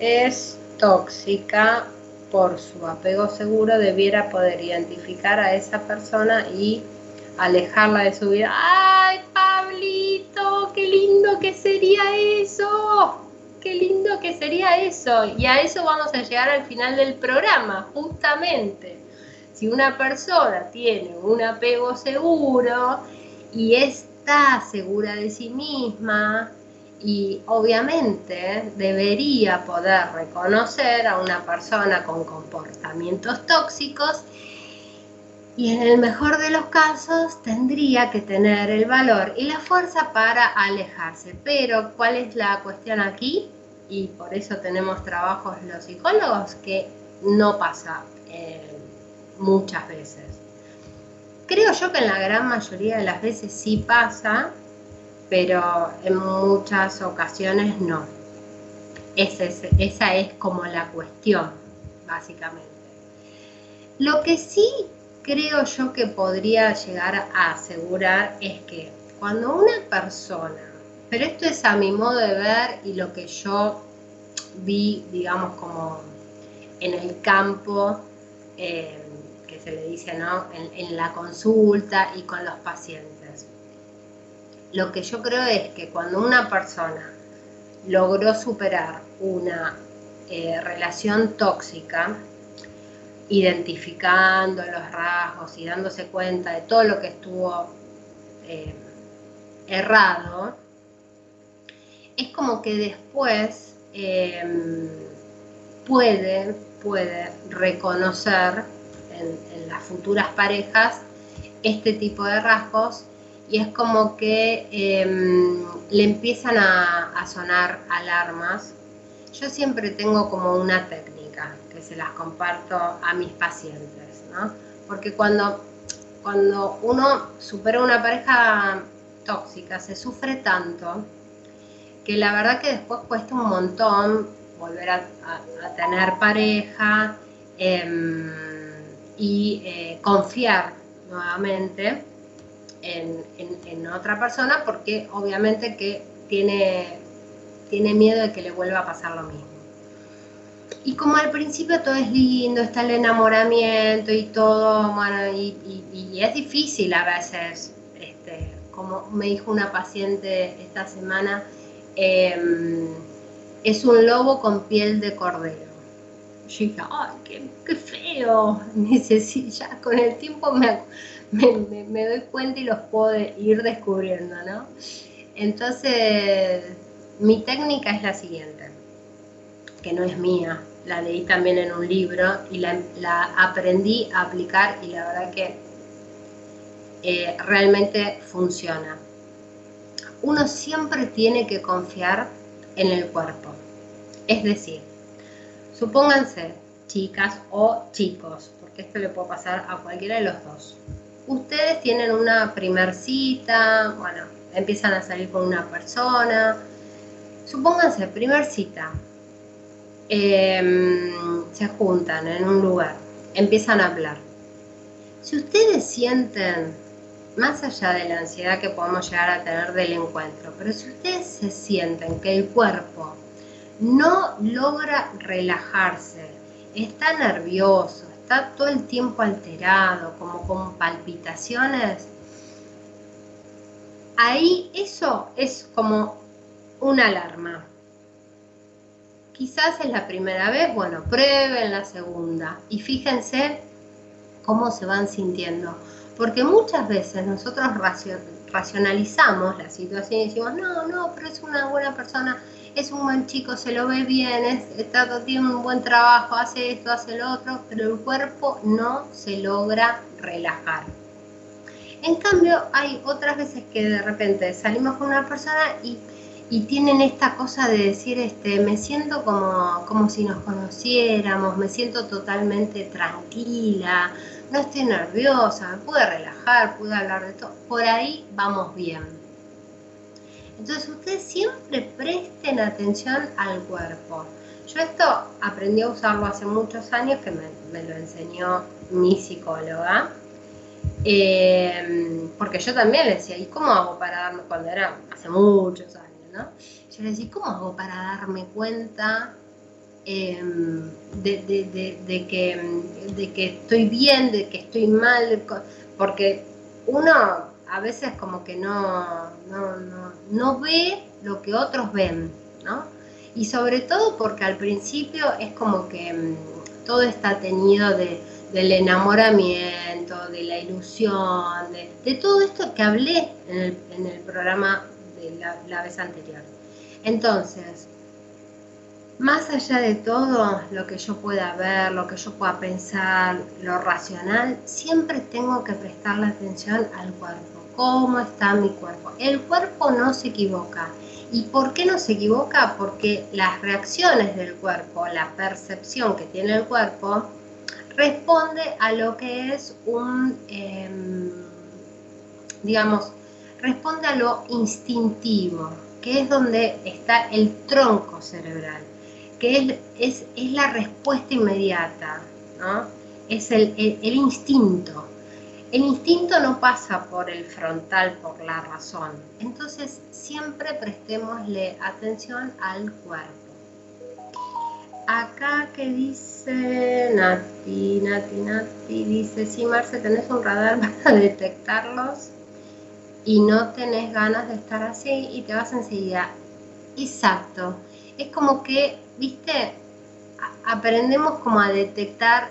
es tóxica por su apego seguro debiera poder identificar a esa persona y alejarla de su vida. ¡Ay, Pablito! ¡Qué lindo que sería eso! qué lindo que sería eso. Y a eso vamos a llegar al final del programa, justamente. Si una persona tiene un apego seguro y está segura de sí misma, y obviamente debería poder reconocer a una persona con comportamientos tóxicos y en el mejor de los casos tendría que tener el valor y la fuerza para alejarse. Pero ¿cuál es la cuestión aquí? Y por eso tenemos trabajos los psicólogos que no pasa eh, muchas veces. Creo yo que en la gran mayoría de las veces sí pasa, pero en muchas ocasiones no. esa es como la cuestión, básicamente. Lo que sí creo yo que podría llegar a asegurar es que cuando una persona, pero esto es a mi modo de ver y lo que yo vi, digamos, como en el campo, eh, que se le dice, ¿no? En, la consulta y con los pacientes. Lo que yo creo es que cuando una persona logró superar una eh, relación tóxica, identificando los rasgos y dándose cuenta de todo lo que estuvo eh, errado, es como que después em, puede, puede reconocer en, las futuras parejas este tipo de rasgos y es como que em, le empiezan a, sonar alarmas. Yo siempre tengo como una técnica que se las comparto a mis pacientes, ¿no? Porque cuando, cuando uno supera una pareja tóxica, se sufre tanto que la verdad que después cuesta un montón volver a, tener pareja em, y eh, confiar nuevamente en, en, otra persona porque obviamente que tiene, tiene miedo de que le vuelva a pasar lo mismo. Y como al principio todo es lindo, está el enamoramiento y todo, bueno, y, es difícil a veces, este, como me dijo una paciente esta semana, em, es un lobo con piel de cordero. Yo dije, ay, qué, feo, (laughs) necesito, ya con el tiempo me, me, doy cuenta y los puedo ir descubriendo, ¿no? Entonces, mi técnica es la siguiente, que no es mía, la leí también en un libro y la, aprendí a aplicar y la verdad que eh, realmente funciona. Uno siempre tiene que confiar en el cuerpo. Es decir, supónganse chicas o chicos, porque esto le puede pasar a cualquiera de los dos. Ustedes tienen una primer cita, bueno, empiezan a salir con una persona. Supónganse, primer cita, Em, se juntan en un lugar, empiezan a hablar. Si ustedes sienten, más allá de la ansiedad que podemos llegar a tener del encuentro, pero si ustedes se sienten que el cuerpo no logra relajarse, está nervioso, está todo el tiempo alterado, como con palpitaciones, ahí eso es como una alarma. Quizás es la primera vez, bueno, prueben la segunda y fíjense cómo se van sintiendo. Porque muchas veces nosotros racionalizamos la situación y decimos, no, no, pero es una buena persona, es un buen chico, se lo ve bien, está, tiene un buen trabajo, hace esto, hace lo otro, pero el cuerpo no se logra relajar. En cambio, hay otras veces que de repente salimos con una persona y y tienen esta cosa de decir, este, me siento como, como si nos conociéramos, me siento totalmente tranquila, no estoy nerviosa, me pude relajar, pude hablar de todo, por ahí vamos bien. Entonces ustedes siempre presten atención al cuerpo. Yo esto aprendí a usarlo hace muchos años, que me, lo enseñó mi psicóloga, eh, porque yo también le decía, ¿y cómo hago para darme cuando era hace muchos años? Yo le decía, ¿cómo hago para darme cuenta em, de que estoy bien, de que estoy mal? Porque uno a veces como que no, no, ve lo que otros ven, ¿no? y sobre todo porque al principio es como que mm, todo está teñido de, del enamoramiento, de la ilusión, de, todo esto que hablé en el, programa de la, la vez anterior. Entonces, más allá de todo lo que yo pueda ver, lo que yo pueda pensar, lo racional, siempre tengo que prestarle atención al cuerpo. ¿Cómo está mi cuerpo? El cuerpo no se equivoca. ¿Y por qué no se equivoca? Porque las reacciones del cuerpo, la percepción que tiene el cuerpo, responde a lo que es un, em, digamos, responde a lo instintivo, que es donde está el tronco cerebral que es, es, la respuesta inmediata, ¿no? es el, el, instinto. El instinto no pasa por el frontal, por la razón. Entonces siempre prestémosle atención al cuerpo. Acá que dice Nati, Nati, Nati, dice, sí, Marce, tenés un radar (laughs) para detectarlos y no tenés ganas de estar así y te vas enseguida. Exacto. Es como que ¿viste? aprendemos como a detectar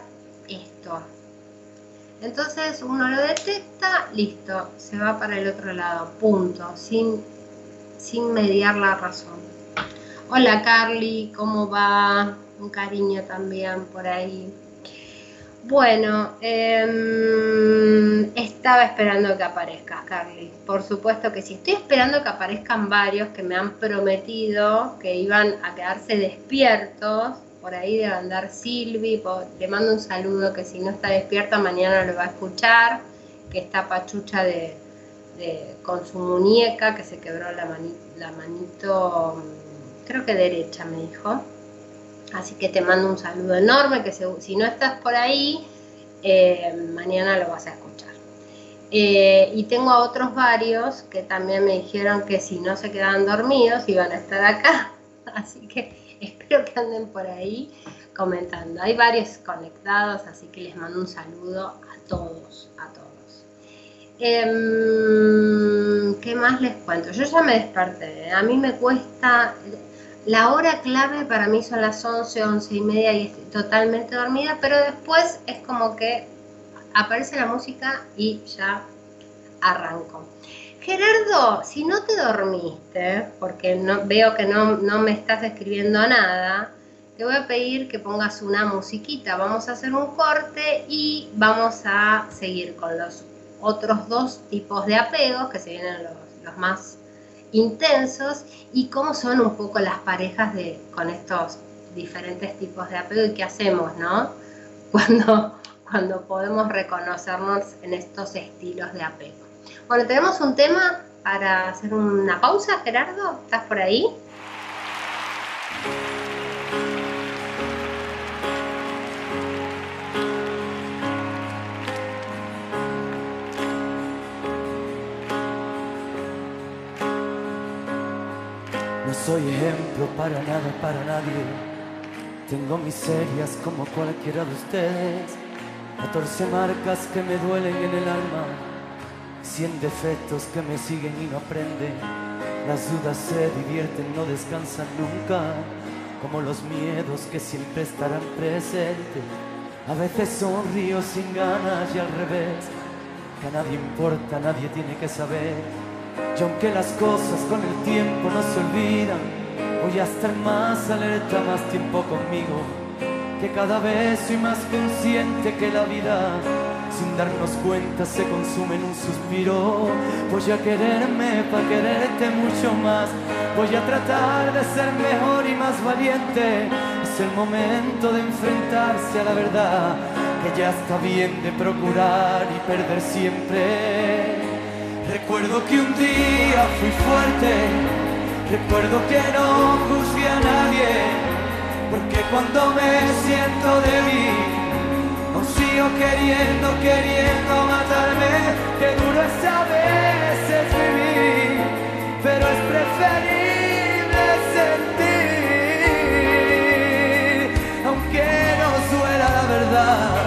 esto. Entonces uno lo detecta, listo, se va para el otro lado, punto, sin, sin mediar la razón. Hola Carly, ¿cómo va? Un cariño también por ahí. Bueno, em, estaba esperando que aparezcas, Carly. Por supuesto que sí. Estoy esperando que aparezcan varios que me han prometido que iban a quedarse despiertos. Por ahí debe andar Silvi. Le mando un saludo que si no está despierta mañana lo va a escuchar. Que está pachucha de, con su muñeca que se quebró la, manito, creo que derecha, me dijo. Así que te mando un saludo enorme, que si no estás por ahí, eh, mañana lo vas a escuchar. Eh, y tengo a otros varios que también me dijeron que si no se quedaban dormidos iban a estar acá. (laughs) Así que (laughs) espero que anden por ahí comentando. Hay varios conectados, así que les mando un saludo a todos, a todos. Em, ¿Qué más les cuento? Yo ya me desperté. A mí me cuesta, la hora clave para mí son las 11, 11 y media y estoy totalmente dormida, pero después es como que aparece la música y ya arranco. Gerardo, si no te dormiste, porque no, veo que no, no me estás escribiendo nada, te voy a pedir que pongas una musiquita. Vamos a hacer un corte y vamos a seguir con los otros dos tipos de apegos, que se vienen los, los más intensos y cómo son un poco las parejas de, con estos diferentes tipos de apego y qué hacemos, ¿no? (laughs) Cuando, cuando podemos reconocernos en estos estilos de apego. Bueno, tenemos un tema para hacer una pausa, Gerardo, ¿estás por ahí? soy ejemplo para nada, para nadie. Tengo miserias como cualquiera de ustedes. 14 marcas que me duelen en el alma. 100 defectos que me siguen y no aprenden. Las dudas se divierten, no descansan nunca. Como los miedos que siempre estarán presentes. A veces sonrío sin ganas y al revés. Que a nadie importa, nadie tiene que saber y aunque las cosas con el tiempo no se olvidan, voy a estar más alerta, más tiempo conmigo. Que cada vez soy más consciente que la vida, sin darnos cuenta, se consume en un suspiro. Voy a quererme para quererte mucho más. Voy a tratar de ser mejor y más valiente. Es el momento de enfrentarse a la verdad, que ya está bien de procurar y perder siempre. Recuerdo que un día fui fuerte, recuerdo que no juzgué a nadie, porque cuando me siento débil, aún sigo queriendo, queriendo matarme, que duro es a veces vivir, pero es preferible sentir, aunque no duela la verdad.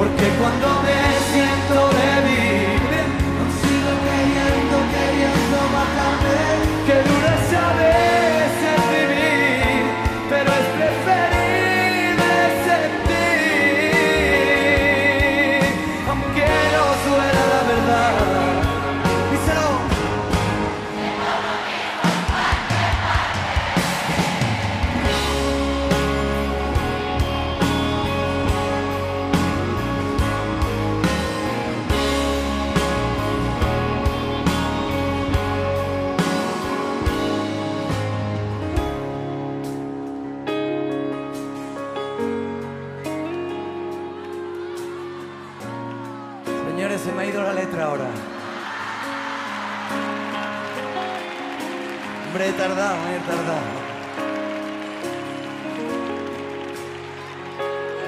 porque cuando me he tardado, he tardado.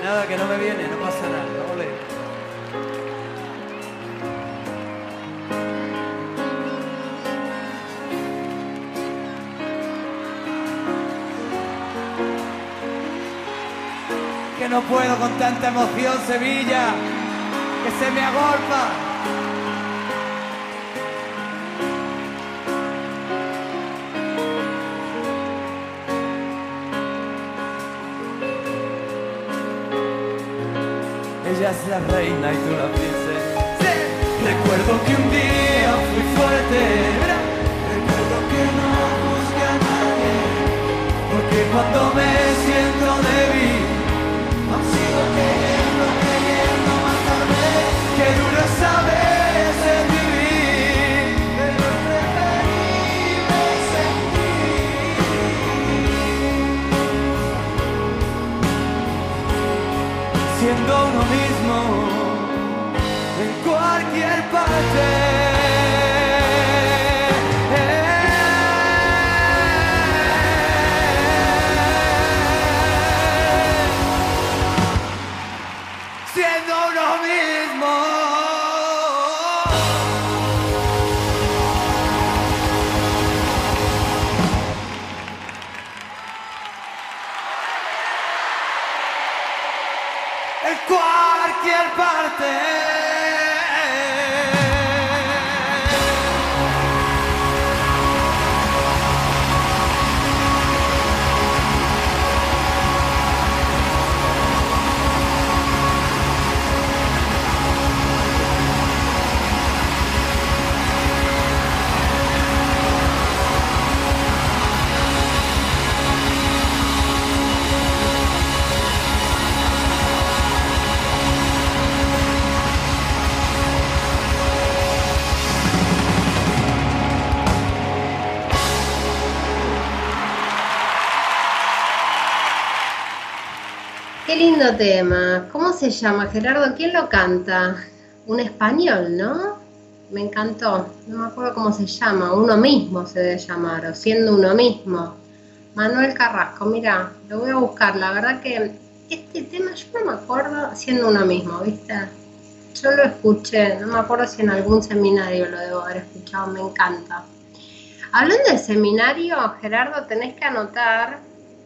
Nada, que no me viene, no pasa nada. Ole. Que no puedo con tanta emoción, Sevilla, que se me agolpa. Es la reina y tú la princesa. Recuerdo que un día fui fuerte. Recuerdo que no busqué a nadie. Porque cuando me siento débil, aún sigo queriendo, queriendo matarme. Que duro ser vivir. Pero es sentir. Siendo uno mismo. Lindo tema. ¿Cómo se llama, Gerardo? ¿Quién lo canta? Un español, ¿no? Me encantó. No me acuerdo cómo se llama. Uno mismo se debe llamar, o siendo uno mismo. Manuel Carrasco, mira, lo voy a buscar. La verdad que este tema yo no me acuerdo siendo uno mismo, ¿viste? Yo lo escuché, no me acuerdo si en algún seminario lo debo haber escuchado, me encanta. Hablando del seminario, Gerardo, tenés que anotar,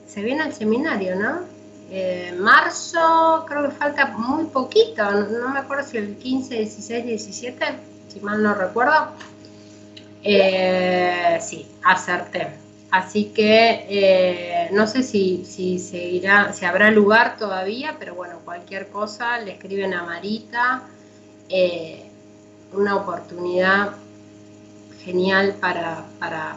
se viene el seminario, ¿no? Eh, marzo, creo que falta muy poquito, no, me acuerdo si el 15, 16, 17, si mal no recuerdo. Eh, sí, acerté. Así que eh, no sé si, si seguirá, si habrá lugar todavía, pero bueno, cualquier cosa le escriben a Marita. Una oportunidad genial para, para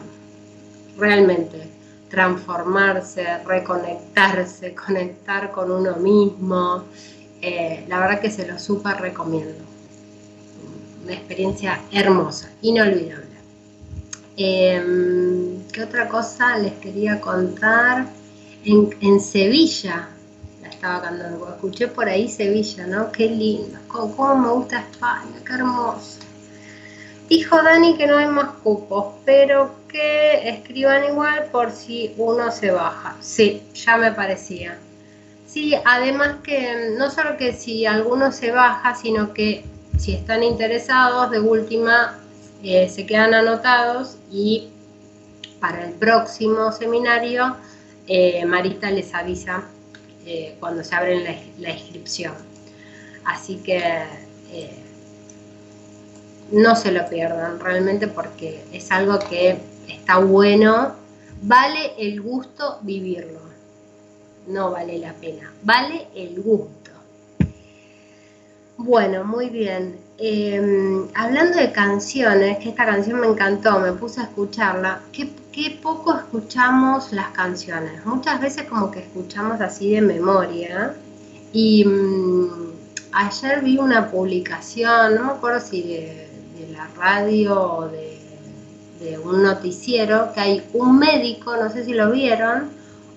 realmente transformarse, reconectarse, (laughs) conectar con uno mismo. Eh, la verdad que se lo súper recomiendo. Una experiencia hermosa, inolvidable. Em, ¿Qué otra cosa les quería contar? En, Sevilla, la estaba cantando, escuché por ahí Sevilla, ¿no? Qué lindo, cómo me gusta España, qué hermoso. Dijo Dani que no hay más cupos, pero que escriban igual por si uno se baja. Sí, ya me parecía. Sí, además que no solo que si alguno se baja, sino que si están interesados, de última eh, se quedan anotados y para el próximo seminario eh, Marita les avisa eh, cuando se abre la, la, inscripción. Así que no se lo pierdan realmente porque es algo que está bueno, vale el gusto vivirlo, no vale la pena, vale el gusto. Bueno, muy bien. Em, hablando de canciones, que esta canción me encantó, me puse a escucharla, qué, poco escuchamos las canciones. Muchas veces como que escuchamos así de memoria. Y mm, ayer vi una publicación, no me acuerdo si de radio o de, un noticiero que hay un médico, no sé si lo vieron,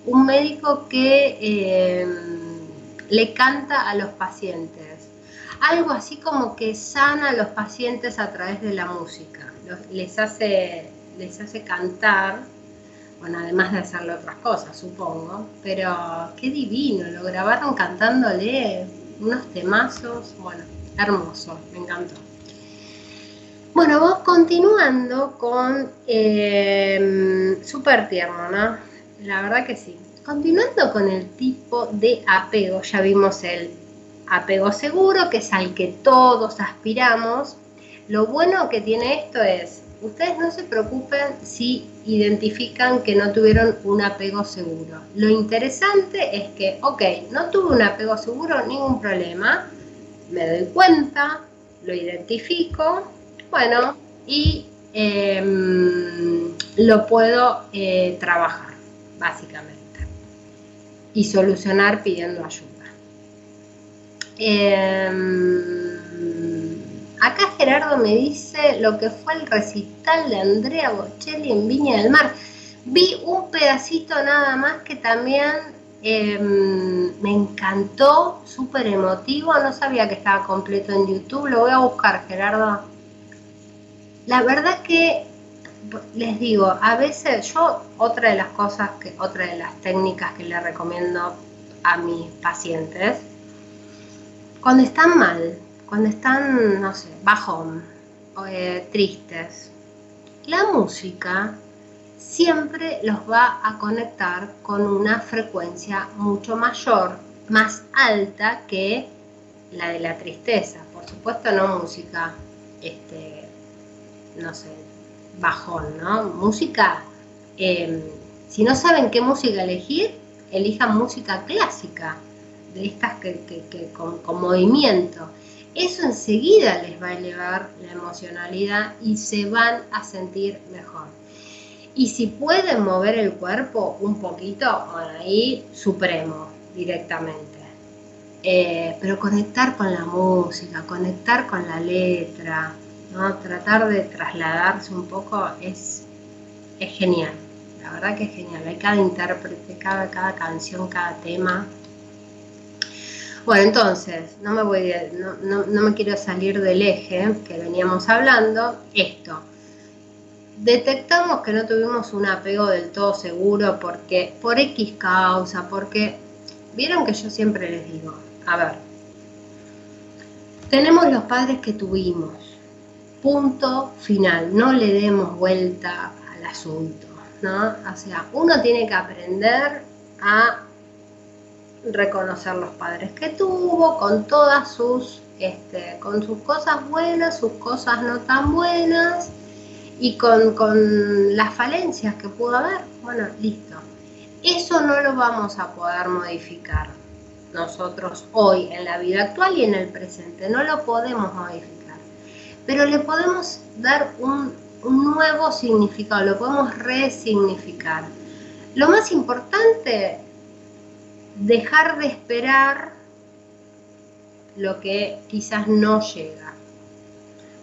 un médico que eh, le canta a los pacientes. Algo así como que sana a los pacientes a través de la música. les, hace, les hace cantar, bueno, además de hacerle otras cosas, supongo, pero qué divino, lo grabaron cantándole unos temazos, bueno, hermoso, me encantó. Bueno, vos continuando con eh, súper tierno, ¿no? La verdad que sí. Continuando con el tipo de apego, ya vimos el apego seguro, que es al que todos aspiramos. Lo bueno que tiene esto es, ustedes no se preocupen si identifican que no tuvieron un apego seguro. Lo interesante es que, ok, no tuve un apego seguro, ningún problema, me doy cuenta, lo identifico, bueno, y em, lo puedo eh, trabajar, básicamente, y solucionar pidiendo ayuda. Em, acá Gerardo me dice lo que fue el recital de Andrea Bocelli en Viña del Mar. Vi un pedacito nada más que también em, me encantó, súper emotivo, no sabía que estaba completo en YouTube, lo voy a buscar Gerardo la verdad que les digo, a veces yo otra de las cosas que otra de las técnicas que le recomiendo a mis pacientes cuando están mal, cuando están, no sé, bajón, eh, tristes, la música siempre los va a conectar con una frecuencia mucho mayor, más alta que la de la tristeza. Por supuesto no música este, no sé, bajón, ¿no? Música, em, si no saben qué música elegir, elijan música clásica, de estas que, con, movimiento. Eso enseguida les va a elevar la emocionalidad y se van a sentir mejor. Y si pueden mover el cuerpo un poquito, ahí supremo directamente. Eh, pero conectar con la música, conectar con la letra, Tratar de trasladarse un poco es, es genial, la verdad que es genial. Hay cada intérprete, cada, cada canción, cada tema. Bueno, entonces, no me, voy no, no me quiero salir del eje que veníamos hablando. Esto, detectamos que no tuvimos un apego del todo seguro porque por X causa, porque vieron que yo siempre les digo, a ver, tenemos los padres que tuvimos, punto final, no le demos vuelta al asunto, ¿no? O sea, uno tiene que aprender a reconocer los padres que tuvo, con todas sus, este, con sus cosas buenas, sus cosas no tan buenas, y con, con las falencias que pudo haber. Bueno, listo. Eso no lo vamos a poder modificar nosotros hoy en la vida actual y en el presente. No lo podemos modificar. Pero le podemos dar un, nuevo significado, lo podemos resignificar. Lo más importante, dejar de esperar lo que quizás no llega.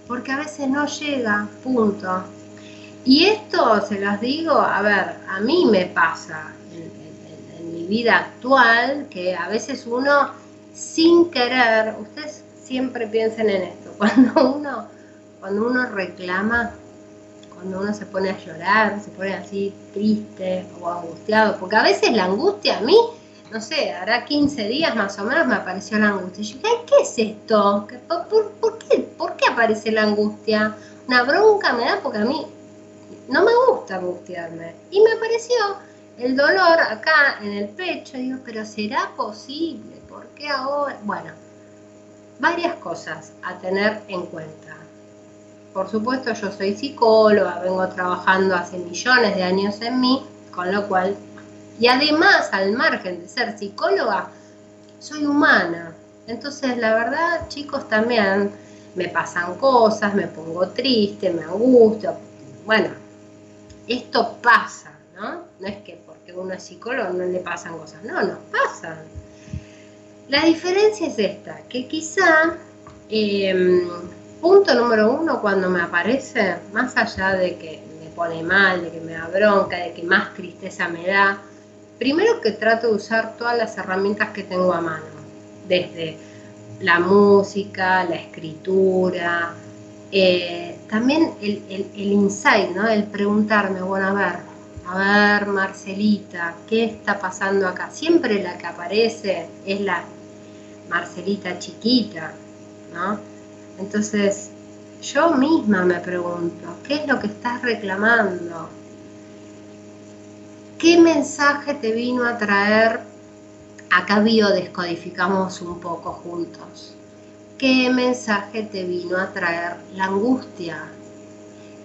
Porque a veces no llega, punto. Y esto se los digo, a ver, a mí me pasa en, mi vida actual que a veces uno sin querer, ustedes siempre piensen en esto, cuando uno, cuando uno reclama, cuando uno se pone a llorar, se pone así triste o angustiado, porque a veces la angustia a mí no sé, hará 15 días más o menos me apareció la angustia. Yo dije, ¿qué es esto? ¿Por, qué, ¿Por qué aparece la angustia? Una bronca me da porque a mí no me gusta angustiarme. Y me apareció el dolor acá en el pecho. Digo, pero ¿será posible? ¿Por qué ahora? Bueno, varias cosas a tener en cuenta. Por supuesto, yo soy psicóloga, vengo trabajando hace millones de años en mí, con lo cual y además, al margen de ser psicóloga, soy humana. Entonces, la verdad, chicos, también me pasan cosas, me pongo triste, me angustio. Bueno, esto pasa, ¿no? No es que porque uno es psicólogo no le pasan cosas, no, nos pasan. La diferencia es esta, que quizá, em, punto número uno, cuando me aparece, más allá de que me pone mal, de que me da bronca, de que más tristeza me da, primero que trato de usar todas las herramientas que tengo a mano, desde la música, la escritura, eh, también el, el, insight, ¿no? el preguntarme, bueno, a ver, a ver, Marcelita, ¿qué está pasando acá? Siempre la que aparece es la Marcelita chiquita, ¿no? Entonces, yo misma me pregunto, ¿qué es lo que estás reclamando? ¿Qué mensaje te vino a traer? Acá biodescodificamos un poco juntos. ¿Qué mensaje te vino a traer la angustia?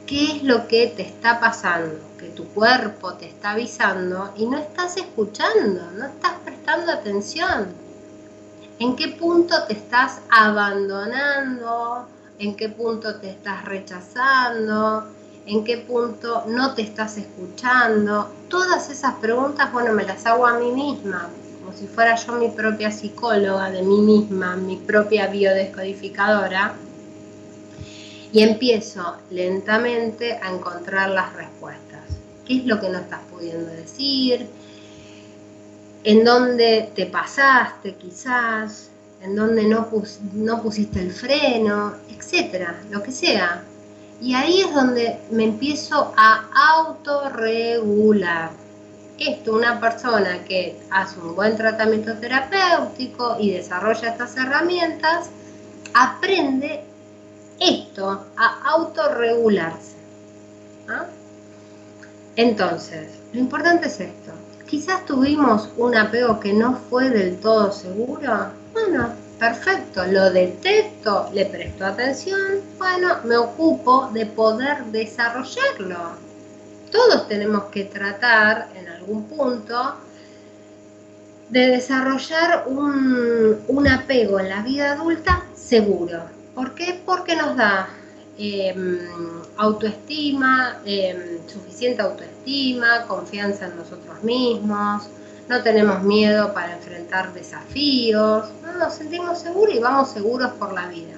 ¿Qué es lo que te está pasando? Que tu cuerpo te está avisando y no estás escuchando, no estás prestando atención. ¿En qué punto te estás abandonando? ¿En qué punto te estás rechazando? en qué punto no te estás escuchando. Todas esas preguntas, bueno, me las hago a mí misma, como si fuera yo mi propia psicóloga de mí misma, mi propia biodescodificadora. Y empiezo lentamente a encontrar las respuestas. ¿Qué es lo que no estás pudiendo decir? ¿En dónde te pasaste quizás? ¿En dónde no, pusiste el freno? Etcétera, lo que sea y ahí es donde me empiezo a autorregular. Esto, una persona que hace un buen tratamiento terapéutico y desarrolla estas herramientas, aprende esto, a autorregularse. ¿ah? Entonces, lo importante es esto. Quizás tuvimos un apego que no fue del todo seguro. Bueno, perfecto, lo detecto, le presto atención, bueno, me ocupo de poder desarrollarlo. Todos tenemos que tratar en algún punto de desarrollar un, apego en la vida adulta seguro. ¿Por qué? Porque nos da em, autoestima, em, suficiente autoestima, confianza en nosotros mismos, no tenemos miedo para enfrentar desafíos, nos sentimos seguros y vamos seguros por la vida.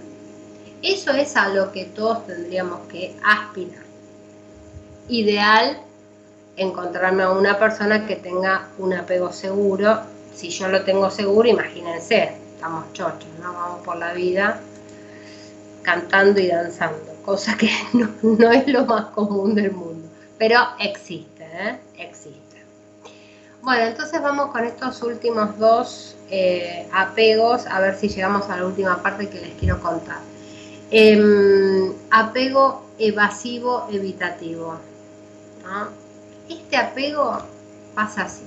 Eso es a lo que todos tendríamos que aspirar. Ideal encontrarme a una persona que tenga un apego seguro. Si yo lo tengo seguro, imagínense, estamos chochos, ¿no? Vamos por la vida cantando y danzando, cosa que (laughs) no, no es lo más común del mundo, pero existe, ¿eh? existe. Bueno, entonces vamos con estos últimos dos eh, apegos, a ver si llegamos a la última parte que les quiero contar. Em, apego evasivo evitativo. Este apego pasa así.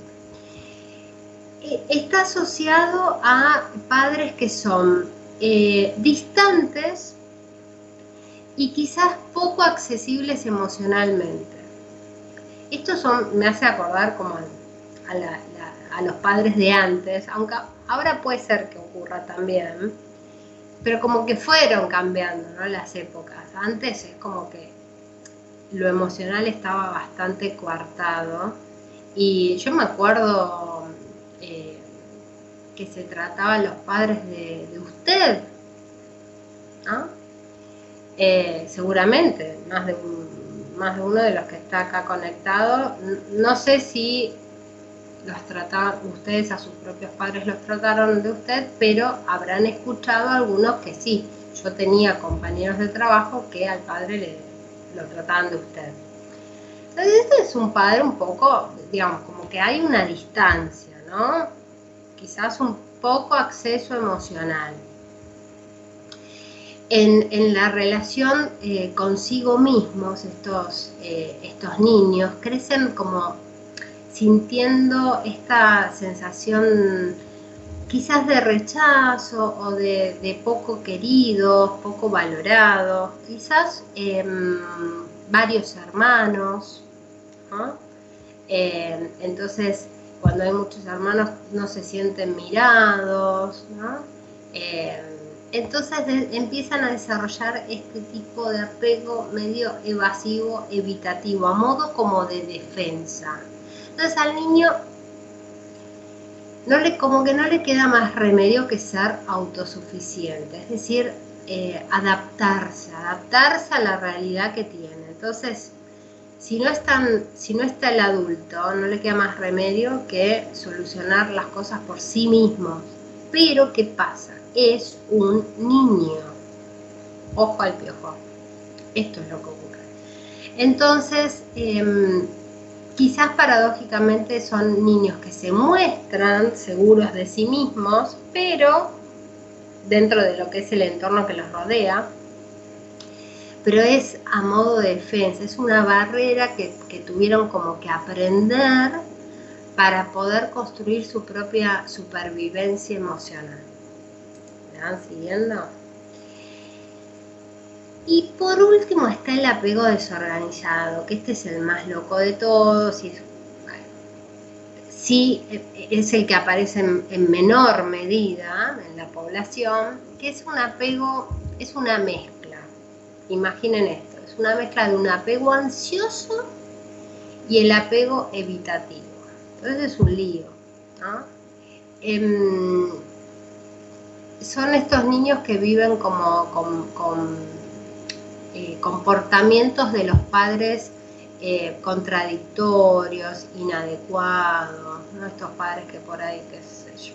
E, está asociado a padres que son eh, distantes y quizás poco accesibles emocionalmente. Esto son, me hace acordar como a, los padres de antes, aunque ahora puede ser que ocurra también, pero como que fueron cambiando ¿no? las épocas. Antes es como que lo emocional estaba bastante coartado y yo me acuerdo eh, que se trataban los padres de, usted, eh, seguramente, más de, más de uno de los que está acá conectado. No sé si los trataban, ustedes a sus propios padres los trataron de usted, pero habrán escuchado algunos que sí. Yo tenía compañeros de trabajo que al padre le, lo trataban de usted. Entonces, este es un padre un poco, digamos, como que hay una distancia, ¿no? Quizás un poco acceso emocional. En, la relación eh, consigo mismos, estos, eh, estos niños crecen como sintiendo esta sensación quizás de rechazo o de, poco querido, poco valorado, quizás em, varios hermanos. Em, entonces, cuando hay muchos hermanos no se sienten mirados. Em, entonces empiezan a desarrollar este tipo de apego medio evasivo, evitativo, a modo como de defensa. Entonces al niño no le, como que no le queda más remedio que ser autosuficiente, es decir, eh, adaptarse, adaptarse a la realidad que tiene. Entonces, si no, si no está el adulto, no le queda más remedio que solucionar las cosas por sí mismo. Pero, ¿qué pasa? Es un niño. Ojo al piojo. Esto es lo que ocurre. Entonces, em, quizás paradójicamente son niños que se muestran seguros de sí mismos, pero dentro de lo que es el entorno que los rodea, pero es a modo de defensa, es una barrera que, tuvieron como que aprender para poder construir su propia supervivencia emocional. ¿Me van siguiendo? Y por último está el apego desorganizado, que este es el más loco de todos y sí es el que aparece en, menor medida en la población, que es un apego, es una mezcla. Imaginen esto, es una mezcla de un apego ansioso y el apego evitativo. Entonces es un lío. Em, son estos niños que viven como con eh, comportamientos de los padres eh, contradictorios, inadecuados, ¿no? estos padres que por ahí, qué sé yo,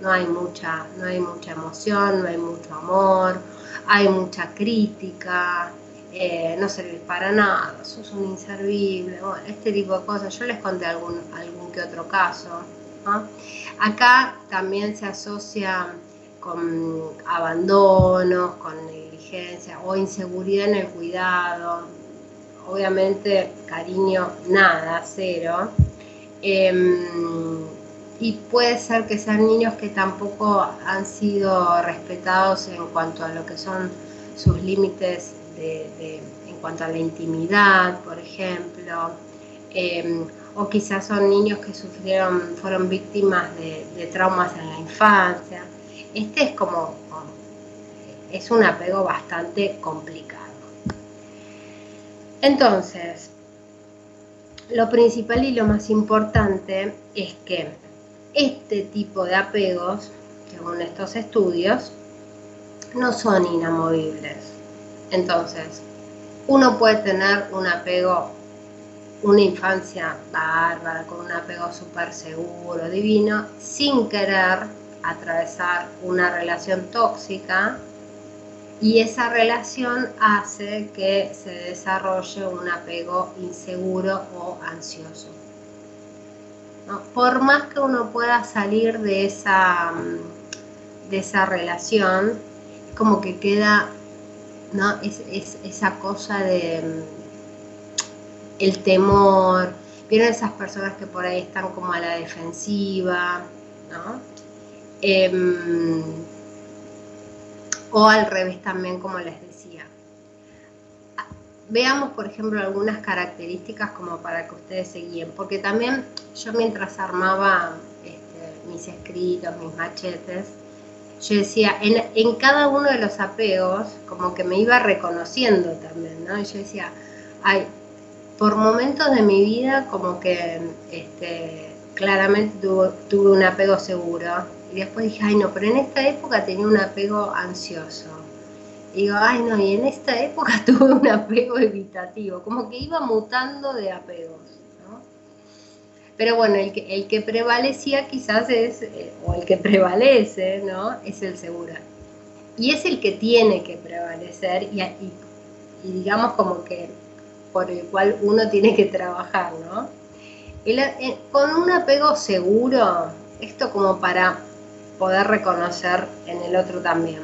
no hay mucha, no hay mucha emoción, no hay mucho amor, hay mucha crítica, eh, no servís para nada, sos un inservible, este tipo de cosas. Yo les conté algún, algún que otro caso. Acá también se asocia con abandonos, con o inseguridad en el cuidado, obviamente cariño nada, cero. Em, y puede ser que sean niños que tampoco han sido respetados en cuanto a lo que son sus límites en cuanto a la intimidad, por ejemplo, em, o quizás son niños que sufrieron, fueron víctimas de, de traumas en la infancia. Este es como es un apego bastante complicado. Entonces, lo principal y lo más importante es que este tipo de apegos, según estos estudios, no son inamovibles. Entonces, uno puede tener un apego, una infancia bárbara, con un apego súper seguro, divino, sin querer atravesar una relación tóxica y esa relación hace que se desarrolle un apego inseguro o ansioso. Por más que uno pueda salir de esa, mm, de esa relación, como que queda ¿no? Es, esa cosa de mm, el temor, vieron esas personas que por ahí están como a la defensiva, ¿no? Em, o al revés también, como les decía. veamos, por ejemplo, algunas características como para que ustedes se guíen, porque también yo mientras armaba este, mis escritos, mis machetes, yo decía, en, en, cada uno de los apegos, como que me iba reconociendo también, ¿no? Y yo decía, ay, por momentos de mi vida como que este, claramente tuve, un apego seguro. Y después dije, ay no, pero en esta época tenía un apego ansioso. Y digo, ay no, y en esta época (laughs) tuve un apego evitativo, como que iba mutando de apegos. ¿no? Pero bueno, el que, el que prevalecía quizás es, eh, o el que (laughs) prevalece, ¿no? Es el seguro. Y es el que tiene que prevalecer y, y digamos como que por el cual uno tiene que trabajar, ¿no? Eh, con un apego seguro, esto como para poder reconocer en el otro también.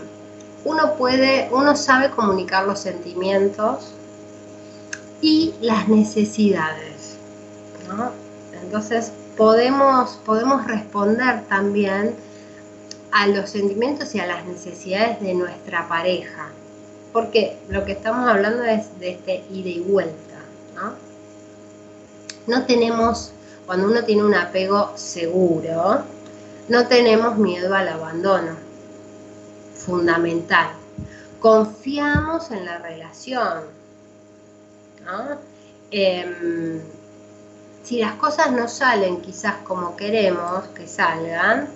Uno puede, uno sabe comunicar los sentimientos y las necesidades, ¿no? Entonces podemos, podemos responder también a los sentimientos y a las necesidades de nuestra pareja porque lo que estamos hablando es de este ida y vuelta, ¿no? No tenemos, cuando uno tiene un apego seguro, no tenemos miedo al abandono, fundamental. Confiamos en la relación. Em, si las cosas no salen quizás como queremos que salgan,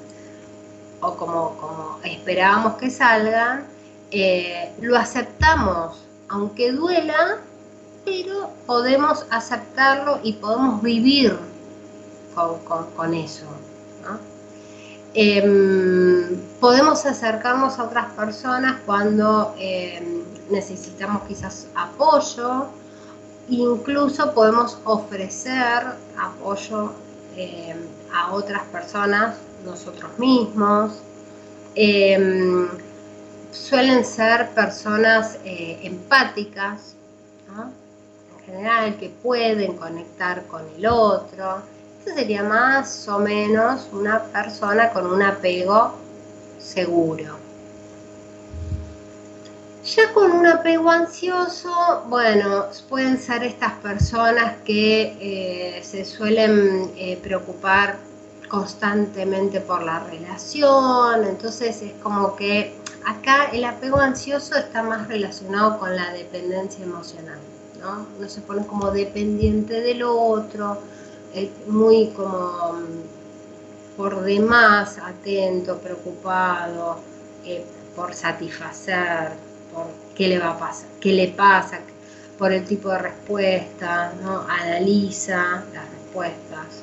o como, como esperábamos que salgan, eh, lo aceptamos, aunque duela, pero podemos aceptarlo y podemos vivir con, eso. Em, podemos acercarnos a otras personas cuando em, necesitamos quizás apoyo, incluso podemos ofrecer apoyo em, a otras personas, nosotros mismos. Suelen ser personas eh, empáticas, en general, que pueden conectar con el otro. Sería más o menos una persona con un apego seguro. Ya con un apego ansioso, bueno, pueden ser estas personas que eh, se suelen eh, preocupar constantemente por la relación, entonces es como que acá el apego ansioso está más relacionado con la dependencia emocional, ¿no? Uno se pone como dependiente del otro, muy como mm, por demás atento, preocupado eh, por satisfacer, por qué le va a pasar, qué le pasa, por el tipo de respuesta, ¿no? Analiza las respuestas.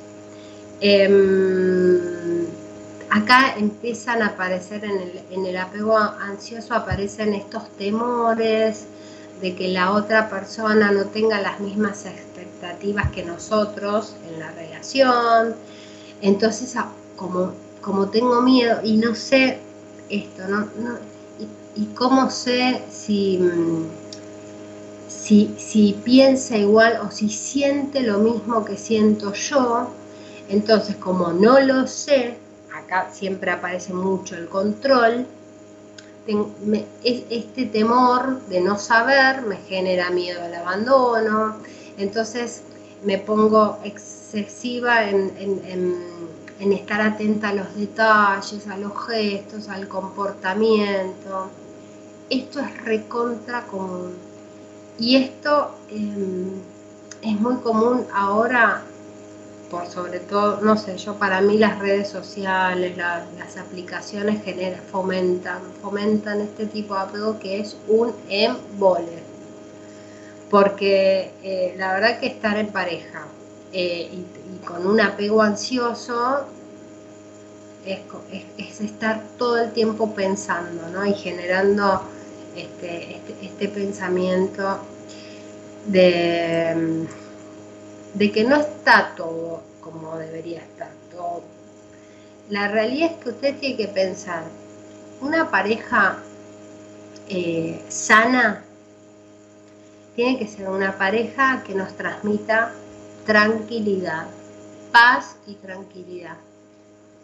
Em, acá empiezan a aparecer en el, apego ansioso, aparecen estos temores de que la otra persona no tenga las mismas expectativas que nosotros en la relación. Entonces, como, como tengo miedo y no sé esto, ¿no? y, cómo sé si, si, si piensa igual o si siente lo mismo que siento yo, entonces como no lo sé, siempre aparece mucho el control, este temor de no saber me genera miedo al abandono, entonces me pongo excesiva en, estar atenta a los detalles, a los gestos, al comportamiento. Esto es recontra común. Y esto em, es muy común ahora por sobre todo, no sé, yo para mí las redes sociales, las aplicaciones generan, fomentan, fomentan este tipo de apego que es un embole. Porque eh, la verdad que estar en pareja eh, y, con un apego ansioso es, estar todo el tiempo pensando ¿no? y generando este, este, este pensamiento de de que no está todo como debería estar todo. La realidad es que usted tiene que pensar, una pareja eh, sana tiene que ser una pareja que nos transmita tranquilidad, paz y tranquilidad.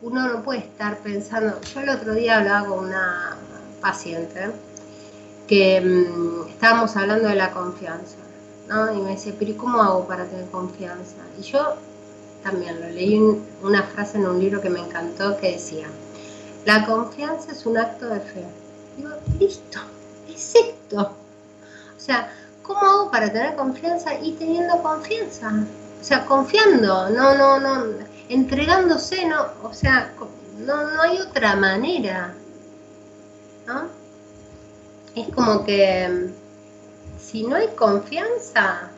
Uno no puede estar pensando, yo el otro día hablaba con una paciente que mm, estábamos hablando de la confianza Y me dice, pero ¿y cómo hago para tener confianza? Y yo también lo leí una frase en un libro que me encantó que decía, la confianza es un acto de fe. Digo, listo, es esto. O sea, ¿cómo hago para tener confianza y teniendo confianza? O sea, confiando, no, no, no, entregándose, no, o sea, no, no hay otra manera. ¿no? Es como que si no hay confianza,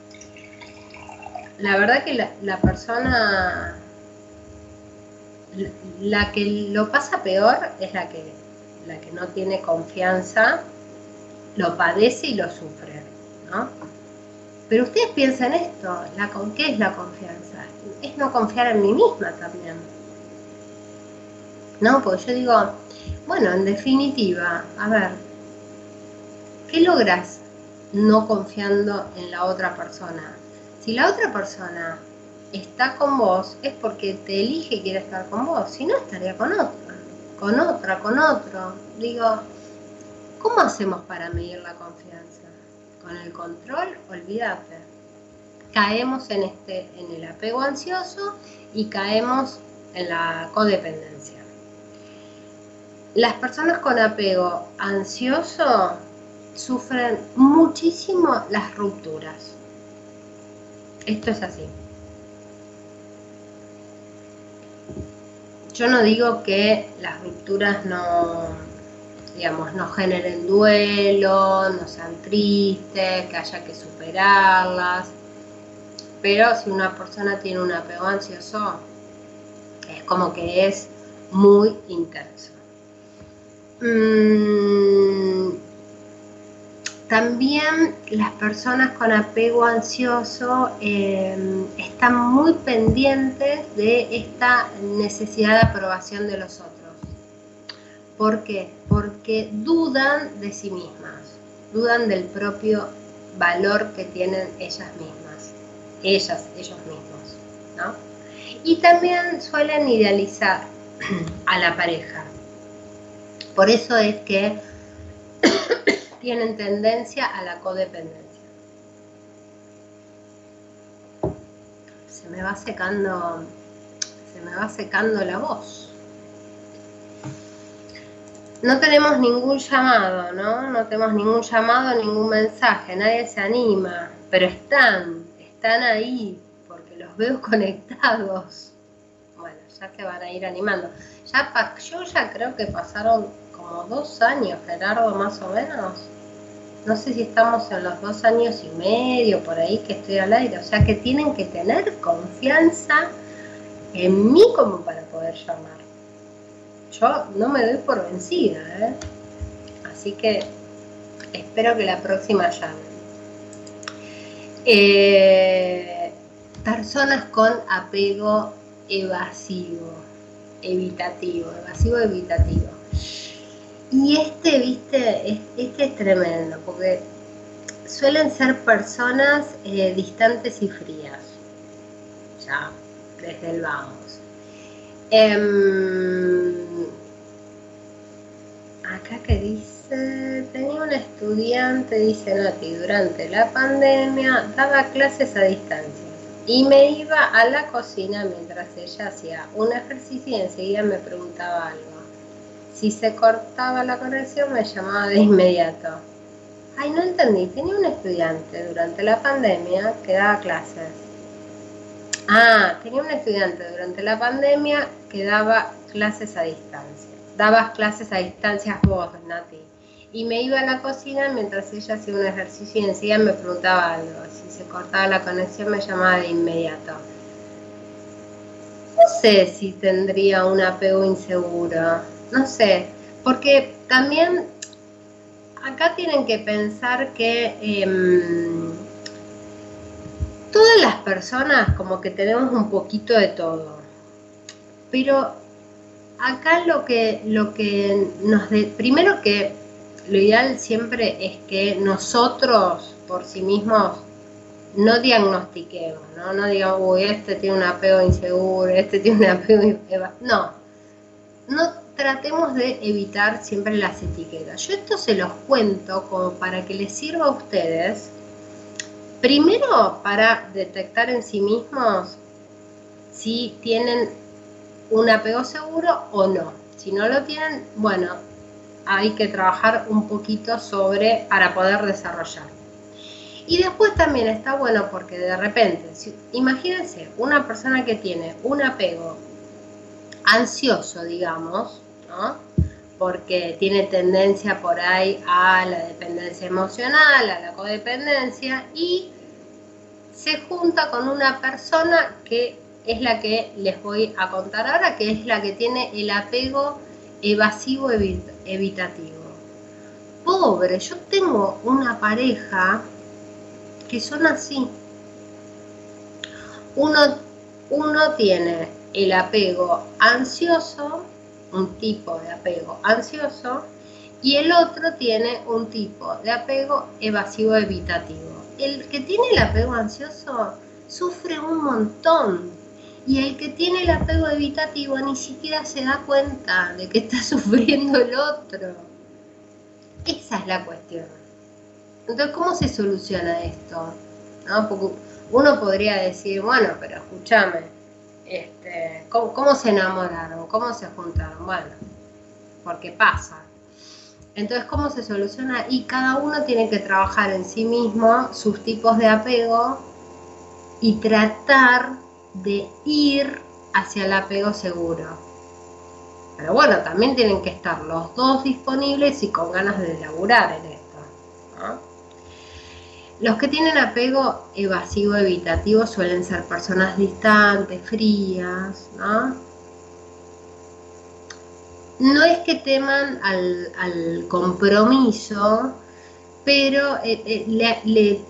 la verdad que la, persona, la, que lo pasa peor es la que, la que no tiene confianza, lo padece y lo sufre, ¿no? Pero ustedes piensan esto, la, ¿qué es la confianza? Es no confiar en mí misma también. ¿No? Porque yo digo, bueno, en definitiva, a ver, ¿qué logras no confiando en la otra persona? Si la otra persona está con vos, es porque te elige y quiere estar con vos, si no estaría con otra, con otra, con otro. Digo, ¿cómo hacemos para medir la confianza? Con el control, olvídate. Caemos en, este, en el apego ansioso y caemos en la codependencia. Las personas con apego ansioso sufren muchísimo las rupturas. Esto es así. Yo no digo que las rupturas no, digamos, no generen duelo, no sean tristes, que haya que superarlas. Pero si una persona tiene un apego ansioso, es como que es muy intenso. Mm, también las personas con apego ansioso em, están muy pendientes de esta necesidad de aprobación de los otros. ¿Por qué? Porque dudan de sí mismas, dudan del propio valor que tienen ellas mismas, ellas, ellos mismos, ¿no? Y también suelen idealizar (clears throat) a la pareja. Por eso es que tienen tendencia a la codependencia. Se me va secando, se me va secando la voz. No tenemos ningún llamado, ¿no? No tenemos ningún llamado, ningún mensaje, nadie se anima, pero están, están ahí, porque los veo (laughs) conectados. Bueno, ya se van a ir animando. Ya, yo ya creo que pasaron como dos años, Gerardo, más o menos. No sé si estamos en los dos años y medio por ahí que estoy al aire. O sea que tienen que tener confianza en mí como para poder llamar. Yo no me doy por vencida, ¿eh? Así que espero que la próxima llamen. Eh, personas con apego evasivo, evitativo, evasivo evitativo. Y este, viste, este es tremendo, porque suelen ser personas eh, distantes y frías, ya, desde el vamos. Em, acá que dice, tenía un estudiante, dice Nati, durante la pandemia daba clases a distancia y me iba a la cocina mientras ella hacía un ejercicio y enseguida me preguntaba algo. Si se cortaba la conexión me llamaba de inmediato. Ay, no entendí, tenía un estudiante durante la pandemia que daba clases. Ah, tenía un estudiante durante la pandemia que daba clases a distancia. Dabas clases a distancia vos, Nati. Y me iba a la cocina mientras ella hacía un ejercicio y enseguida me preguntaba algo. Si se cortaba la conexión me llamaba de inmediato. No sé si tendría un apego inseguro no sé, porque también acá tienen que pensar que em, todas las personas como que tenemos un poquito de todo, pero acá lo que, lo que nos... Primero que lo ideal siempre es que nosotros por sí mismos no diagnostiquemos, ¿no? No digamos, uy, este tiene un apego inseguro, este tiene un apego... (laughs) No, no tratemos de evitar siempre las etiquetas. Yo esto se los cuento como para que les sirva a ustedes Primero, para detectar en sí mismos si tienen un apego seguro o no. Si no lo tienen, bueno, hay que trabajar un poquito sobre para poder desarrollar. Y después también está bueno porque de repente, imagínense, una persona que tiene un apego ansioso, digamos, ¿no? porque tiene tendencia por ahí a la dependencia emocional, a la codependencia, y se junta con una persona que es la que les voy a contar ahora, que es la que tiene el apego evasivo evitativo. Pobre, yo tengo una pareja que son así. Uno, uno tiene el apego ansioso, un tipo de apego ansioso, y el otro tiene un tipo de apego evasivo evitativo. El que tiene el apego ansioso sufre un montón y el que tiene el apego evitativo ni siquiera se da cuenta de que está (laughs) sufriendo el otro. Esa es la cuestión. Entonces, ¿cómo se soluciona esto? uno podría decir, bueno, pero escúchame, este, ¿cómo, se enamoraron? ¿Cómo se juntaron? Bueno, porque pasa. Entonces, ¿cómo se soluciona? Y cada uno tiene que trabajar en sí mismo sus tipos de apego y tratar de ir hacia el apego seguro. Pero bueno, también tienen que estar los dos disponibles y con ganas de laburar en esto. Los que tienen apego evasivo evitativo suelen ser personas distantes, frías, ¿no? No es que teman al, compromiso, pero eh, eh, le,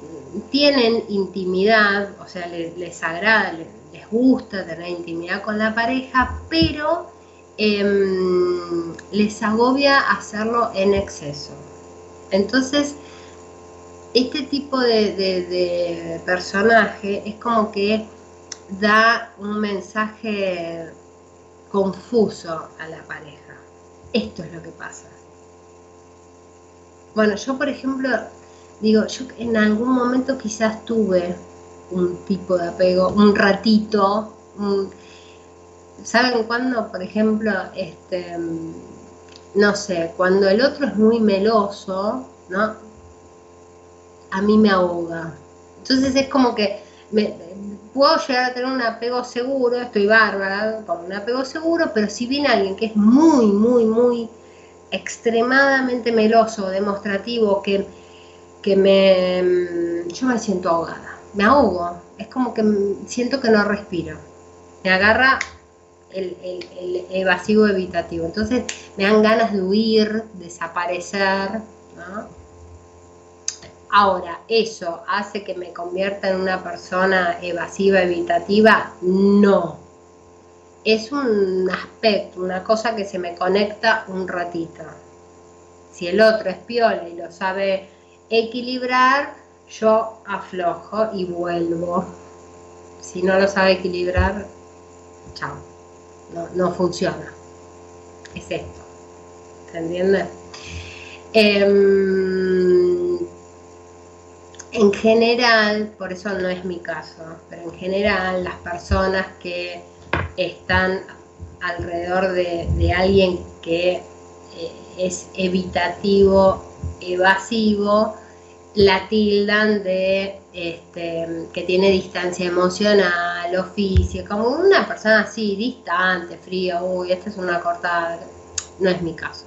tienen intimidad, o sea, les agrada, les, gusta tener intimidad con la pareja, pero em, les agobia hacerlo en exceso. Entonces, este tipo de, personaje es como que da un mensaje confuso a la pareja. Esto es lo que pasa. Bueno, yo por ejemplo, digo, yo en algún momento quizás tuve un tipo de apego, un ratito, ¿saben cuándo? Por ejemplo, este, no sé, cuando el otro es muy meloso, ¿no? A mí me ahoga. Entonces es como que me, puedo llegar a tener un apego seguro, estoy bárbara con un apego seguro, pero si viene alguien que es muy, muy, muy extremadamente meloso, demostrativo, que, que me, yo me siento ahogada, me ahogo, es como que siento que no respiro, me agarra el, el evasivo evitativo, entonces me dan ganas de huir, desaparecer, ¿no? Ahora, ¿eso hace que me convierta en una persona evasiva, evitativa? No. Es un aspecto, una cosa que se me conecta un ratito. Si el otro es piola y lo sabe equilibrar, yo aflojo y vuelvo. Si no lo sabe equilibrar, chao. No, funciona. Es esto. ¿Se entiende? Em, en general, por eso no es mi caso, pero en general las personas que están alrededor de, alguien que eh, es evitativo, evasivo, la tildan de este, que tiene distancia emocional o como una persona así, distante, fría, uy, esta es una cortada. No es mi caso.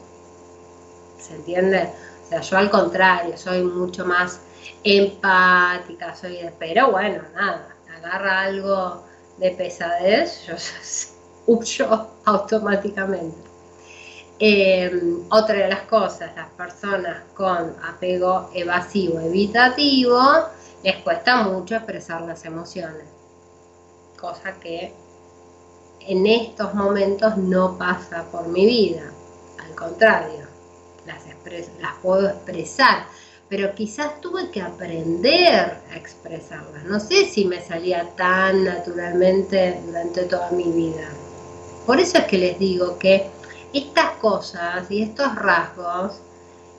¿Se entiende? O sea, yo al contrario, soy mucho más empática, soy pero bueno, nada, agarra algo de pesadez, yo (laughs) huyo automáticamente. Em, otra de las cosas, las personas con apego evasivo, evitativo, les cuesta mucho expresar las emociones, cosa que en estos momentos no pasa por mi vida, al contrario, las, las puedo expresar, pero quizás tuve que aprender a expresarlas. No sé si me salía tan naturalmente durante toda mi vida. Por eso es que les digo que estas cosas y estos rasgos,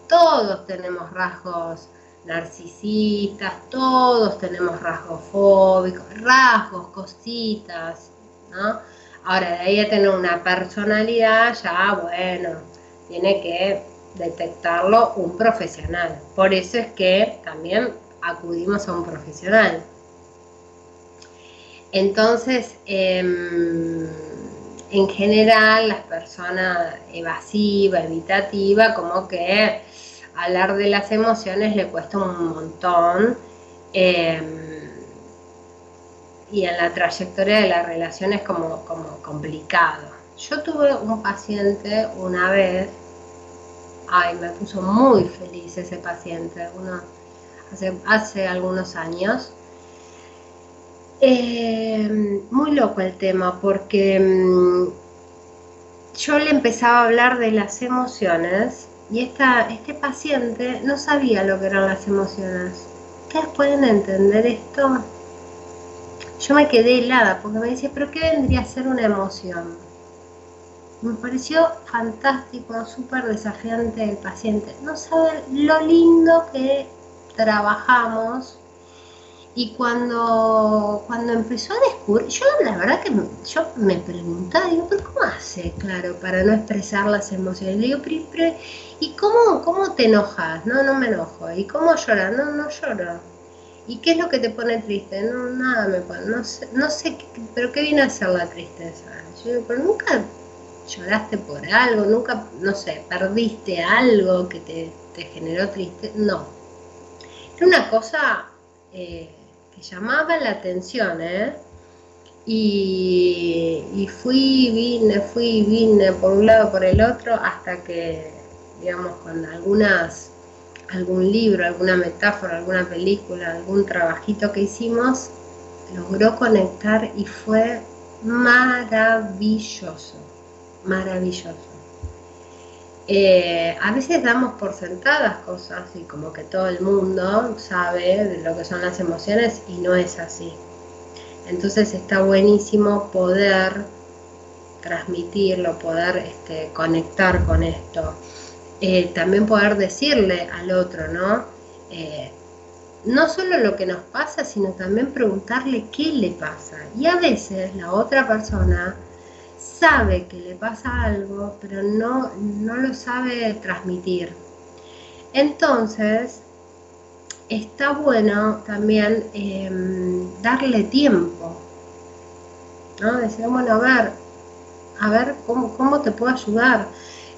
todos tenemos rasgos narcisistas, todos tenemos rasgos fóbicos, rasgos, cositas, ¿no? Ahora, de ahí a tener una personalidad, ya bueno, tiene que detectarlo un profesional. Por eso es que también acudimos a un profesional. Entonces, em, en general, las personas evasivas, evitativas, como que hablar de las emociones le cuesta un montón. Em, y en la trayectoria de la relación es como, como complicado. Yo tuve un paciente una vez, ay, me puso muy feliz ese paciente, uno, hace, algunos años. Eh, muy loco el tema porque mm, yo le empezaba a hablar de las emociones y este paciente no sabía lo que eran las emociones. ¿Ustedes pueden entender esto? Yo me quedé helada porque me decía, pero ¿qué vendría a ser una emoción? Me pareció fantástico, súper desafiante el paciente. No saben lo lindo que trabajamos y cuando, cuando empezó a descubrir, yo la verdad que yo me preguntaba, digo, pero ¿cómo hace, claro, para no expresar las emociones? Le digo, ¿y cómo, cómo te enojas? No, no me enojo. ¿Y cómo lloras? No, no lloro. ¿Y qué es lo que te pone triste? No, nada me pone, no sé, no sé pero ¿qué viene a ser la tristeza? Yo pero nunca lloraste por algo, nunca, no sé, perdiste algo que te, generó triste. No. Era una cosa eh, que llamaba la atención, ¿eh? Y, y, fui, vine, fui, vine por un lado, por el otro, hasta que, digamos, con algunas algún libro, alguna metáfora, alguna película, algún trabajito que hicimos, logró conectar y fue maravilloso, maravilloso. Eh, a veces damos por sentadas cosas y como que todo el mundo sabe de lo que son las emociones y no es así. Entonces está buenísimo poder transmitirlo, poder este, conectar con esto. Eh, también poder decirle al otro, ¿no? Eh, no solo lo que nos pasa, sino también preguntarle qué le pasa. Y a veces la otra persona sabe que le pasa algo, pero no, no lo sabe transmitir. Entonces, está bueno también em, darle tiempo. ¿no? Decir, bueno, a ver, a ver cómo, cómo te puedo ayudar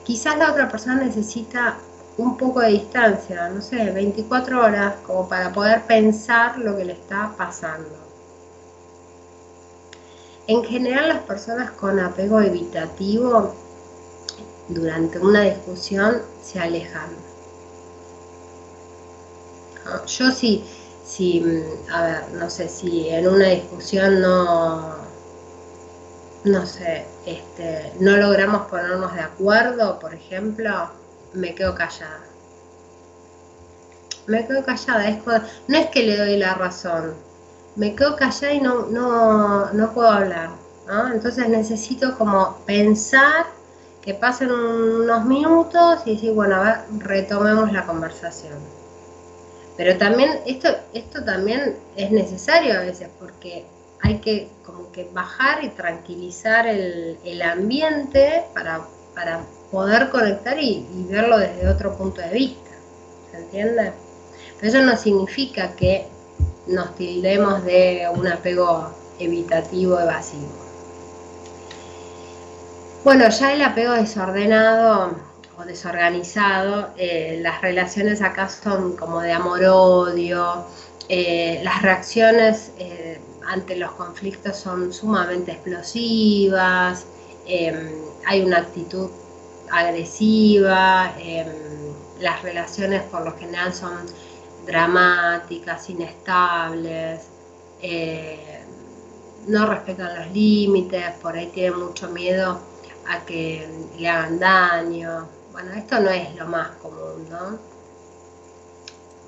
Quizás la otra persona necesita un poco de distancia, no sé, 24 horas, como para poder pensar lo que le está pasando. En general las personas con apego evitativo durante una discusión se alejan. Yo sí, si, a ver, no sé, si en una discusión no, no sé, este, no logramos ponernos de acuerdo, por ejemplo, me quedo callada. Me quedo callada, es, no es que le doy la razón, me quedo callada y no, no, no puedo hablar. Entonces necesito como pensar que pasen unos minutos y decir, bueno, a ver, retomemos la conversación. Pero también esto, esto también es necesario a veces porque hay que como que bajar y tranquilizar el, ambiente para, poder conectar y, verlo desde otro punto de vista. ¿Se entiende? Pero eso no significa que nos tildemos de un apego evitativo, evasivo. Bueno, ya el apego desordenado o desorganizado, eh, las relaciones acá son como de amor-odio, eh, las reacciones eh, ante los conflictos son sumamente explosivas, em, hay una actitud agresiva, em, las relaciones por lo general son dramáticas, inestables, eh, no respetan los límites, por ahí tienen mucho miedo a que le hagan daño. Bueno, esto no es lo más común, ¿no?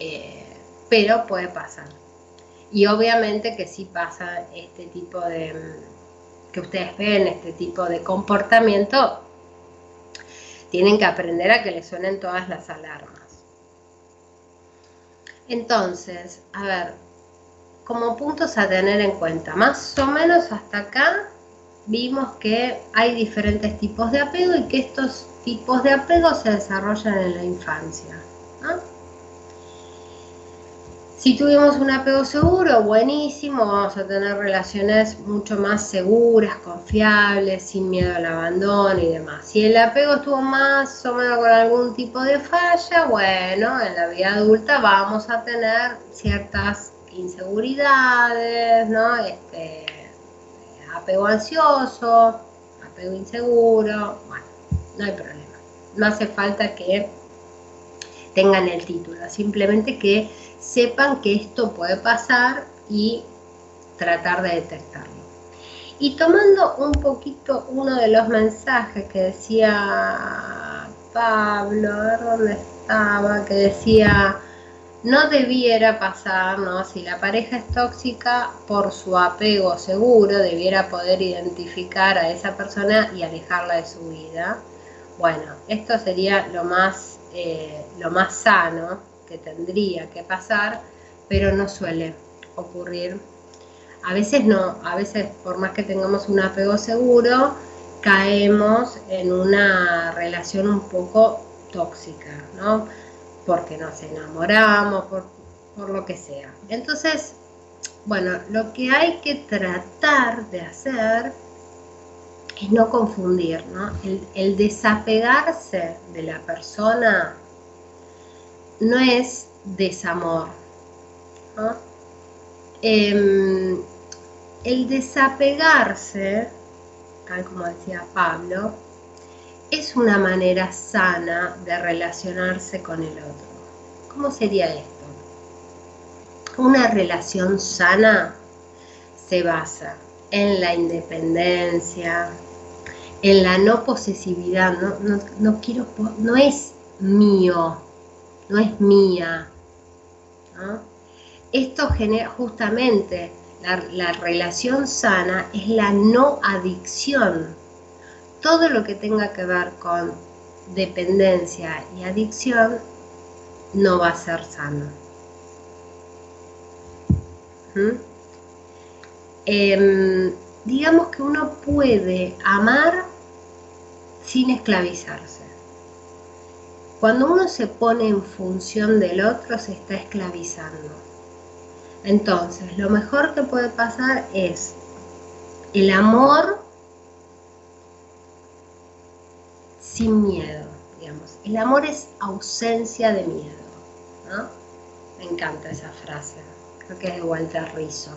Eh, pero puede pasar. Y obviamente que sí pasa este tipo de, que ustedes ven, este tipo de comportamiento, tienen que aprender a que les suenen todas las alarmas. Entonces, a ver, como puntos a tener en cuenta, más o menos hasta acá vimos que hay diferentes tipos de apego y que estos tipos de apego se desarrollan en la infancia. Si tuvimos un apego seguro, buenísimo, vamos a tener relaciones mucho más seguras, confiables, sin miedo al abandono y demás. Si el apego estuvo más o menos con algún tipo de falla, bueno, en la vida adulta vamos a tener ciertas inseguridades, ¿no? Este, apego ansioso, apego inseguro, bueno, no hay problema. No hace falta que tengan el título, simplemente que sepan que esto puede pasar y tratar de detectarlo. Y tomando un poquito uno de los mensajes que decía Pablo, a ver dónde estaba, que decía, no debiera pasar, ¿no? Si la pareja es tóxica, por su apego seguro, debiera poder identificar a esa persona y alejarla de su vida. Bueno, esto sería lo más, eh, lo más sano que tendría que pasar, pero no suele ocurrir. A veces no, a veces por más que tengamos un apego seguro, caemos en una relación un poco tóxica, ¿no? porque nos enamoramos, por, lo que sea. Entonces, bueno, lo que hay que tratar de hacer es no confundir, ¿no? El, desapegarse de la persona no es desamor. Em, el desapegarse, tal como decía Pablo, es una manera sana de relacionarse con el otro. ¿Cómo sería esto? Una relación sana se basa en la independencia, en la no posesividad, no, quiero, no es mío, no es mía. Esto genera justamente la relación sana es la no adicción todo lo que tenga que ver con dependencia y adicción no va a ser sano. ¿Mm? Em, digamos que uno puede amar sin esclavizarse. Cuando uno se pone en función del otro, se está esclavizando. Entonces, lo mejor que puede pasar es el amor sin miedo, digamos. El amor es ausencia de miedo. Me encanta esa frase, creo que es de Walter Rizzo.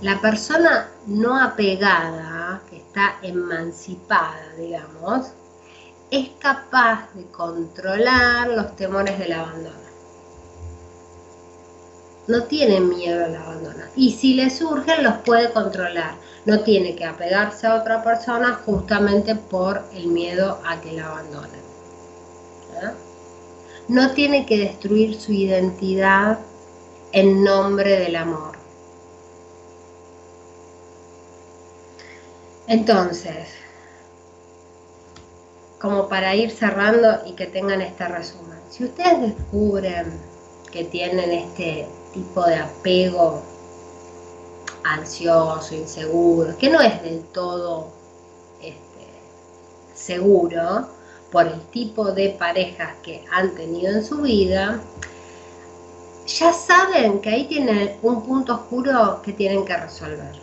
La persona no apegada, que está emancipada, digamos, es capaz de controlar los temores del abandono. No tiene miedo al abandono. Y si le surgen, los puede controlar no tiene que apegarse a otra persona justamente por el miedo a que la abandonen. No tiene que destruir su identidad en nombre del amor. Entonces, como para ir cerrando y que tengan este resumen, si ustedes descubren que tienen este tipo de apego ansioso, inseguro, que no es del todo este, seguro por el tipo de parejas que han tenido en su vida, ya saben que ahí tienen un punto oscuro que tienen que resolver.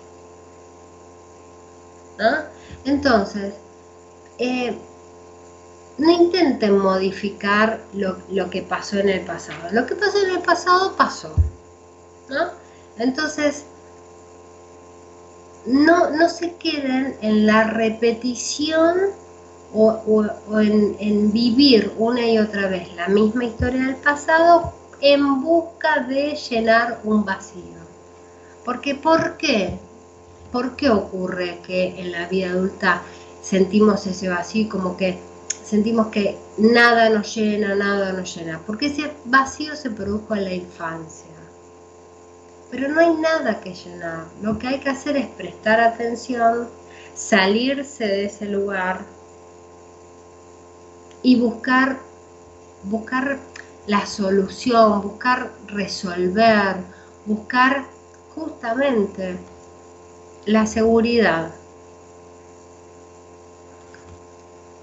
Entonces, eh, no intenten modificar lo, que pasó en el pasado. Lo que pasó en el pasado pasó. ¿no? Entonces, no, no se queden en la repetición o, en, vivir una y otra vez la misma historia del pasado en busca de llenar un vacío. Porque ¿por qué? ¿Por qué ocurre que en la vida adulta sentimos ese vacío como que sentimos que nada nos llena, nada nos llena? Porque ese vacío se produjo en la infancia pero no hay nada que llenar. Lo que hay que hacer es prestar atención, salirse de ese lugar y buscar, buscar la solución, buscar resolver, buscar justamente la seguridad.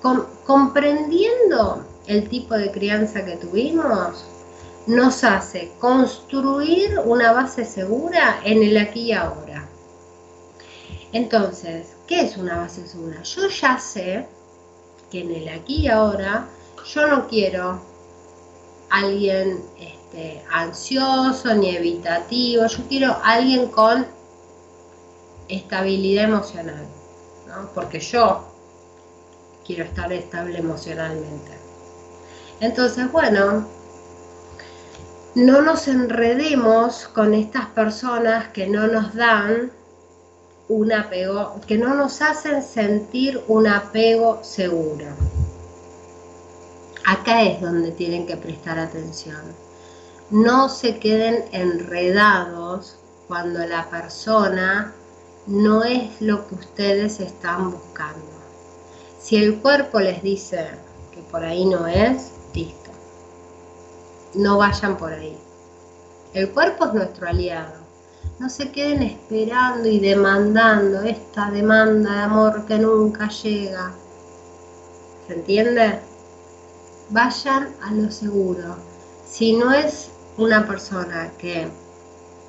Comprendiendo el tipo de crianza que tuvimos, nos hace construir una base segura en el aquí y ahora. Entonces, ¿qué es una base segura? Yo ya sé que en el aquí y ahora yo no quiero alguien este, ansioso ni evitativo, yo quiero alguien con estabilidad emocional, ¿no? porque yo quiero estar estable emocionalmente. Entonces, bueno, no nos enredemos con estas personas que no nos dan un apego, que no nos hacen sentir un apego seguro. Acá es donde tienen que prestar atención. No se queden enredados cuando la persona no es lo que ustedes están buscando. Si el cuerpo les dice que por ahí no es, listo no vayan por ahí. El cuerpo es nuestro aliado. No se queden esperando y demandando esta demanda de amor que nunca llega. ¿Se entiende? Vayan a lo seguro. Si no es una persona que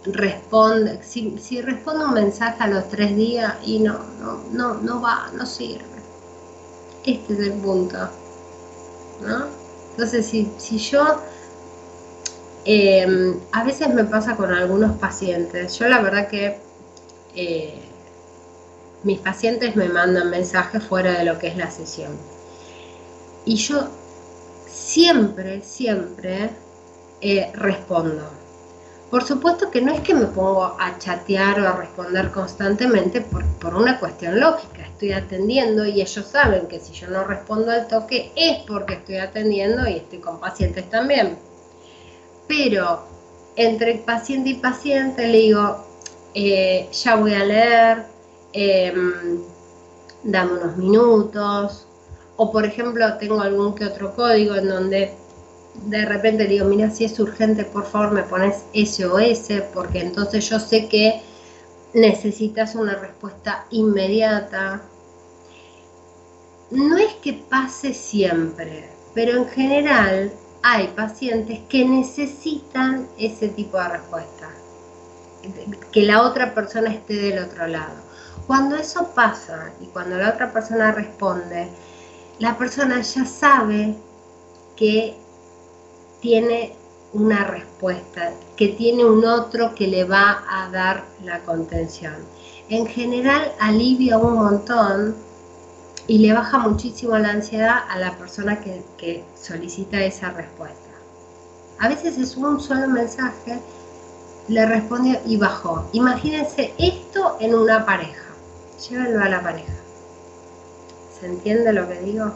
responde, si, responde un mensaje a los tres días y no, no, no, no va, no sirve. Este es el punto. ¿no? Entonces, si, si yo Em, a veces me pasa con algunos pacientes. Yo la verdad que eh, mis pacientes me mandan mensajes fuera de lo que es la sesión. Y yo siempre, siempre eh, respondo. Por supuesto que no es que me pongo a chatear o a responder constantemente por, por, una cuestión lógica. Estoy atendiendo y ellos saben que si yo no respondo al toque es porque estoy atendiendo y estoy con pacientes también pero entre paciente y paciente le digo, eh, ya voy a leer, em, dame unos minutos, o por ejemplo tengo algún que otro código en donde de repente le digo, mira, si es urgente, por favor me pones SOS, porque entonces yo sé que necesitas una respuesta inmediata. No es que pase siempre, pero en general hay pacientes que necesitan ese tipo de respuesta, que la otra persona esté del otro lado. Cuando eso pasa y cuando la otra persona responde, la persona ya sabe que tiene una respuesta, que tiene un otro que le va a dar la contención. En general alivia un montón y le baja muchísimo la ansiedad a la persona que, solicita esa respuesta. A veces es un solo mensaje, le respondió y bajó. Imagínense esto en una pareja. Llévenlo a la pareja. ¿Se entiende lo que digo?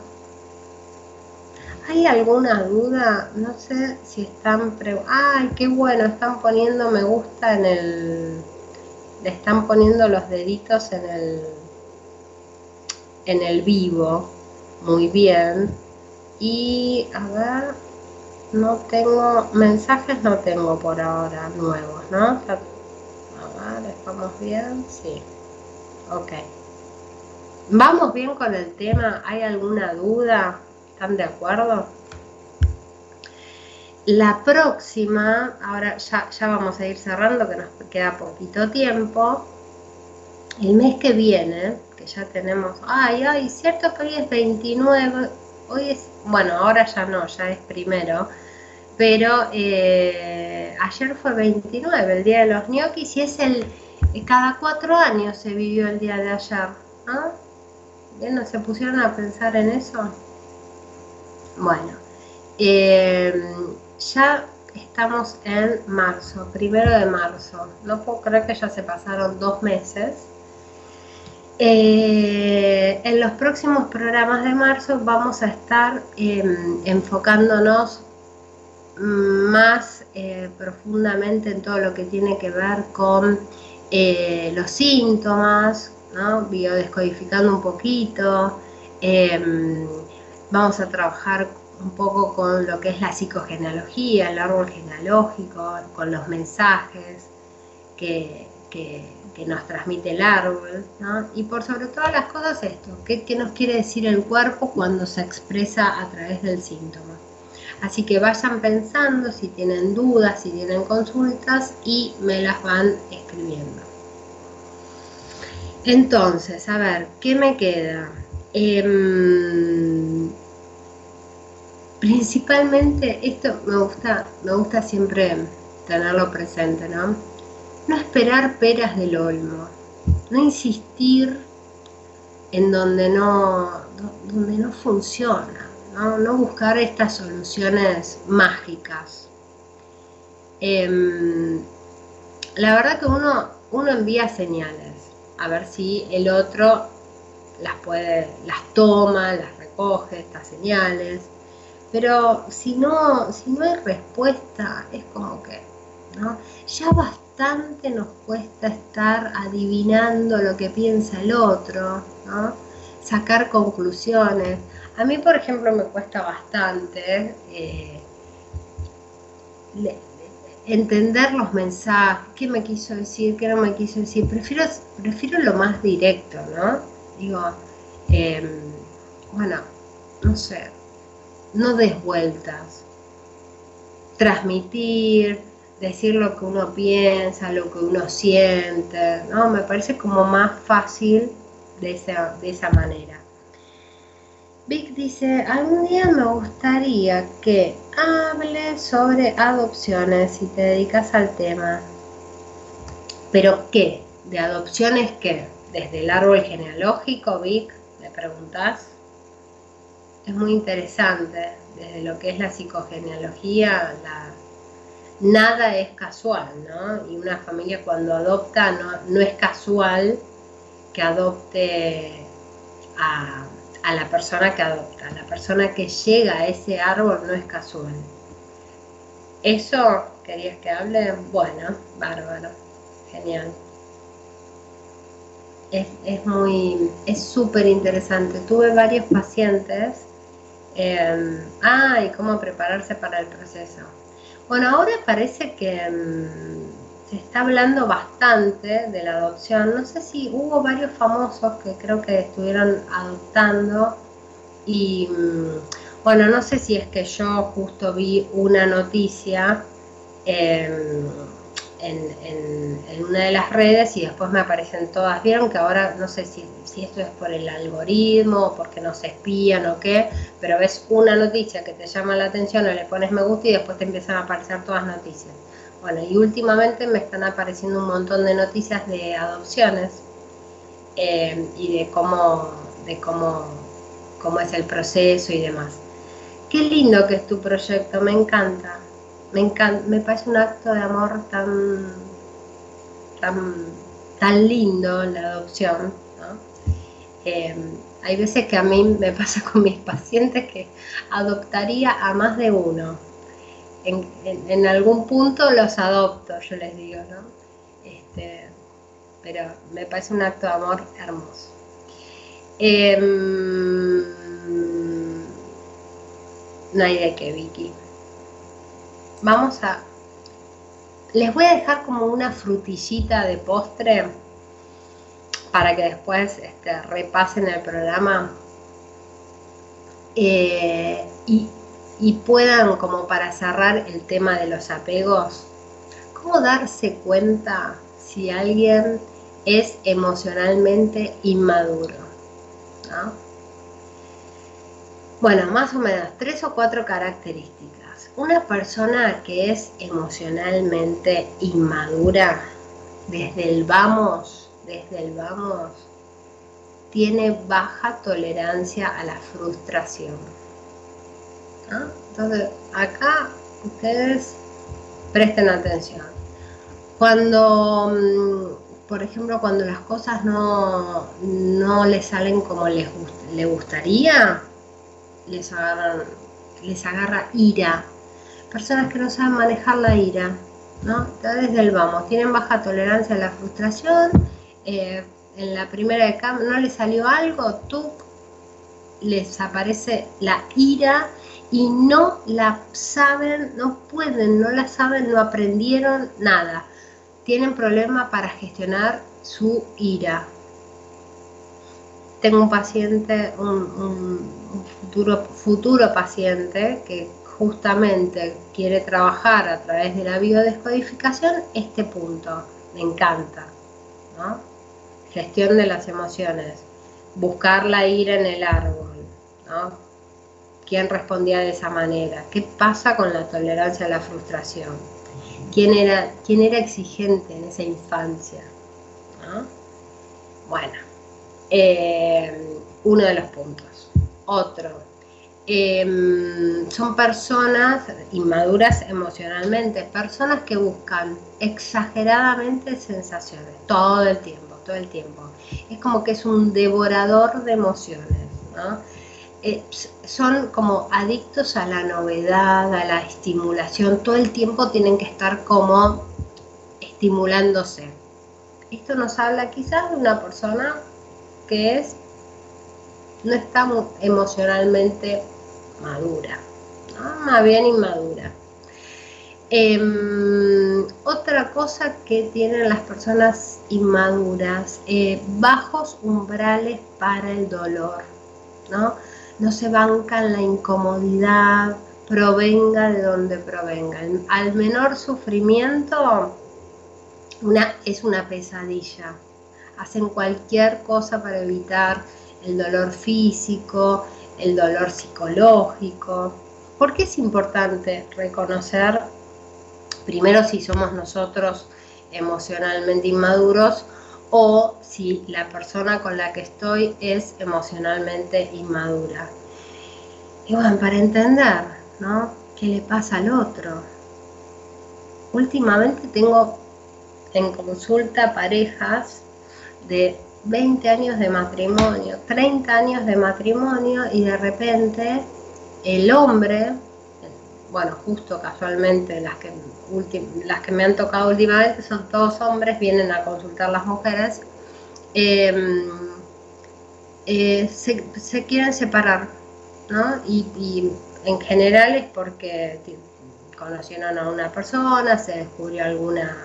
¿Hay alguna duda? No sé si están... ¡Ay, qué bueno! Están poniendo me gusta en el... Le están poniendo los deditos en el en el vivo muy bien. Y a ver, no tengo mensajes, no tengo por ahora nuevos, ¿no? A ver, ¿estamos bien? Sí. Ok. ¿Vamos bien con el tema? ¿Hay alguna duda? ¿Están de acuerdo? La próxima, ahora ya, ya vamos a ir cerrando, que nos queda poquito tiempo. El mes que viene, ya tenemos, ay, ay, cierto que hoy es 29, hoy es, bueno, ahora ya no, ya es primero, pero eh, ayer fue 29, el día de los ñoquis, y es el, cada cuatro años se vivió el día de ayer, ¿no? ¿No se pusieron a pensar en eso? Bueno, eh, ya estamos en marzo, primero de marzo. No puedo que ya se pasaron dos meses. Eh, en los próximos programas de marzo vamos a estar em, enfocándonos más eh, profundamente en todo lo que tiene que ver con los síntomas, biodescodificando un poquito. Vamos a trabajar un poco con lo que es la psicogenealogía, el árbol genealógico, con los mensajes que, nos transmite el árbol, ¿no? Y por sobre todas las cosas esto, ¿qué, ¿qué nos quiere decir el cuerpo cuando se expresa a través del síntoma? Así que vayan pensando si tienen dudas, si tienen consultas y me las van escribiendo. Entonces, a ver, ¿qué me queda? Em, principalmente esto me gusta, me gusta siempre tenerlo presente, ¿no? No esperar peras del olmo, no insistir en donde no, donde no funciona, ¿no? buscar estas soluciones mágicas. Em, la verdad que uno, uno envía señales, a ver si el otro las puede, las toma, las recoge, estas señales. Pero si no, si no hay respuesta, es como que, ¿no? Ya bastante nos cuesta estar adivinando lo que piensa el otro, ¿no? Sacar conclusiones. A mí, por ejemplo, me cuesta bastante eh, entender los mensajes, qué me quiso decir, qué no me quiso decir. Prefiero, prefiero lo más directo, ¿no? Digo, em, bueno, no sé, no des vueltas. Transmitir, decir lo que uno piensa, lo que uno siente, ¿no? Me parece como más fácil de esa, de esa manera. Vic dice, algún día me gustaría que hable sobre adopciones si te dedicas al tema. ¿Pero qué? ¿De adopciones qué? ¿Desde el árbol genealógico, Vic? ¿Me preguntas? Es muy interesante, desde lo que es la psicogenealogía, nada es casual, ¿no? Y una familia cuando adopta no, no es casual que adopte a a la persona que adopta, la persona que llega a ese árbol no es casual. ¿Eso querías que hable? Bueno, bárbaro, genial. Es, muy, es súper interesante. Tuve varios pacientes. Eh, ah, y cómo prepararse para el proceso. Bueno, ahora parece que em, se está hablando bastante de la adopción. No sé si hubo varios famosos que creo que estuvieron adoptando y mm, bueno, no sé si es que yo justo vi una noticia em, en, una de las redes y después me aparecen todas. Vieron que ahora no sé si, si esto es por el algoritmo o porque no se espían o qué, pero ves una noticia que te llama la atención o le pones me gusta y después te empiezan a aparecer todas noticias. Bueno, y últimamente me están apareciendo un montón de noticias de adopciones eh, y de cómo, de cómo, cómo es el proceso y demás. Qué lindo que es tu proyecto, me encanta. Me, encanta, me parece un acto de amor tan, tan, tan lindo la adopción. Eh, hay veces que a mí me pasa con mis pacientes que adoptaría a más de uno en, algún punto los adopto, yo les digo, ¿no? Este, pero me parece un acto de amor hermoso. Em, no hay de qué, Vicky. Vamos a... Les voy a dejar como una frutillita de postre para que después este, repasen el programa. Eh, y y puedan, como para cerrar el tema de los apegos, ¿cómo darse cuenta si alguien es emocionalmente inmaduro? Bueno, más o menos tres o cuatro características. Una persona que es emocionalmente inmadura, desde el vamos, desde el vamos, tiene baja tolerancia a la frustración entonces, acá ustedes presten atención. Cuando, mm, por ejemplo, cuando las cosas no, no les salen como les, les gustaría, les, agarran, les agarra ira. Personas que no saben manejar la ira, ¿no? Desde el vamos, tienen baja tolerancia a la frustración. Eh, en la primera de cambio no les salió algo, tú les aparece la ira y no la saben, no pueden, no la saben, no aprendieron nada. Tienen problema para gestionar su ira. Tengo un paciente, un, futuro, futuro paciente que justamente quiere trabajar a través de la biodescodificación este punto. Me encanta. Gestión de las emociones. Buscar la ira en el árbol. ¿no? quién respondía de esa manera, qué pasa con la tolerancia a la frustración, quién era, quién era exigente en esa infancia. Bueno, eh, uno de los puntos. Otro, em, son personas inmaduras emocionalmente, personas que buscan exageradamente sensaciones todo el tiempo, todo el tiempo. Es como que es un devorador de emociones, ¿no? Eh, son como adictos a la novedad, a la estimulación, todo el tiempo tienen que estar como estimulándose. Esto nos habla quizás de una persona que es no está emocionalmente madura, más bien inmadura. Em, otra cosa que tienen las personas inmaduras, eh, bajos umbrales para el dolor, ¿no? no se bancan la incomodidad, provenga de donde provenga. Al menor sufrimiento una, es una pesadilla. Hacen cualquier cosa para evitar el dolor físico, el dolor psicológico. ¿Por qué es importante reconocer, primero si somos nosotros emocionalmente inmaduros o si la persona con la que estoy es emocionalmente inmadura. Y bueno, para entender, ¿no? ¿Qué le pasa al otro? Últimamente tengo en consulta parejas de 20 años de matrimonio, 30 años de matrimonio y de repente el hombre bueno, justo casualmente las que, las que me han tocado últimamente son todos hombres, vienen a consultar las mujeres, em, eh, se, quieren separar, ¿no? Y, en general es porque conocieron a una persona, se descubrió alguna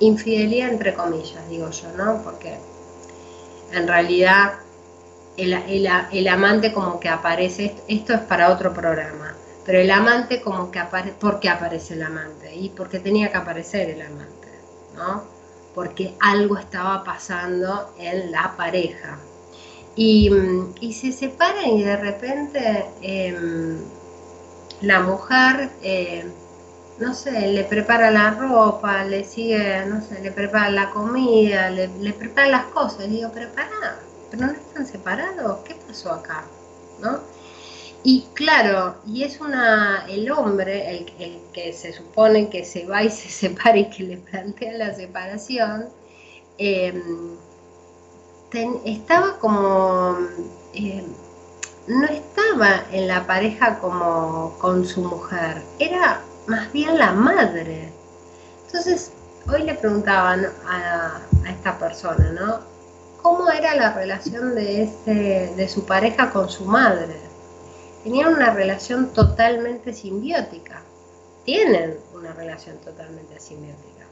infidelidad, entre comillas, digo yo, ¿no? Porque en realidad el, el amante como que aparece, esto es para otro programa pero el amante como que aparece, ¿por qué aparece el amante? Y porque tenía que aparecer el amante, ¿no? Porque algo estaba pasando en la pareja. Y, se separan y de repente em, la mujer, eh, no sé, le prepara la ropa, le sigue, no sé, le prepara la comida, le, prepara las cosas. Y digo, pero pero no están separados, ¿qué pasó acá? ¿No? Y claro, y es una, el hombre, el, que se supone que se va y se (laughs) separa y que le plantea la separación, em, estaba como, em, no estaba en la pareja como con su mujer, era más bien la madre. Entonces, hoy le preguntaban a, esta persona, ¿no? ¿Cómo era la relación de, ese, de su pareja con su madre? tenían una relación totalmente simbiótica. Tienen una relación totalmente simbiótica.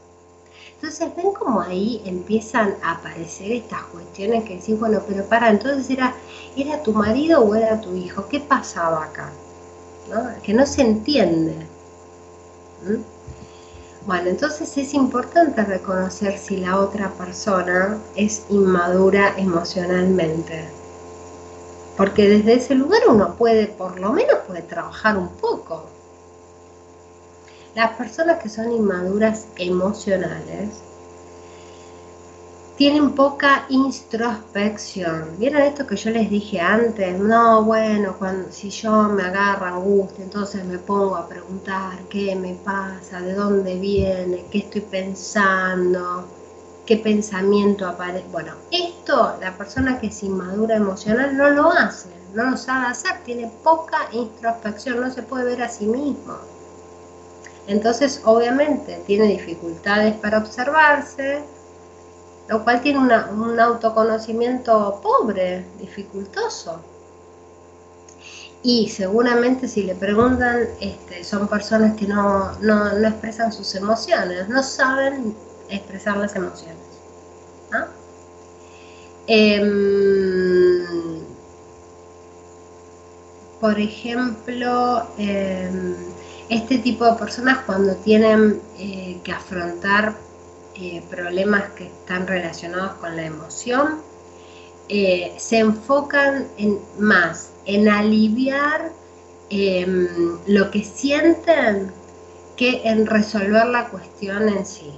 Entonces ven como ahí empiezan a aparecer estas cuestiones que decís, bueno, pero para, entonces era, ¿era tu marido o era tu hijo? ¿Qué pasaba acá? Que no se entiende. Bueno, entonces es importante reconocer si la otra persona es inmadura emocionalmente porque desde ese lugar uno puede, por lo menos puede trabajar un poco. Las personas que son inmaduras emocionales tienen poca introspección. ¿Vieron esto que yo les dije antes? No, bueno, cuando, si yo me agarra angustia, entonces me pongo a preguntar qué me pasa, de dónde viene, qué estoy pensando qué pensamiento aparece. Bueno, esto la persona que es inmadura emocional no lo hace, no lo sabe hacer, tiene poca introspección, no se puede ver a sí mismo. Entonces, obviamente, tiene dificultades para observarse, lo cual tiene un autoconocimiento pobre, dificultoso. y seguramente si le preguntan, este, son personas que no, no, no, expresan sus emociones, no saben expresar las emociones. Em, por ejemplo, em, este tipo de personas cuando tienen eh, que afrontar eh, problemas que están relacionados con la emoción, eh, se enfocan en, más en aliviar em, lo que sienten que en resolver la cuestión en sí.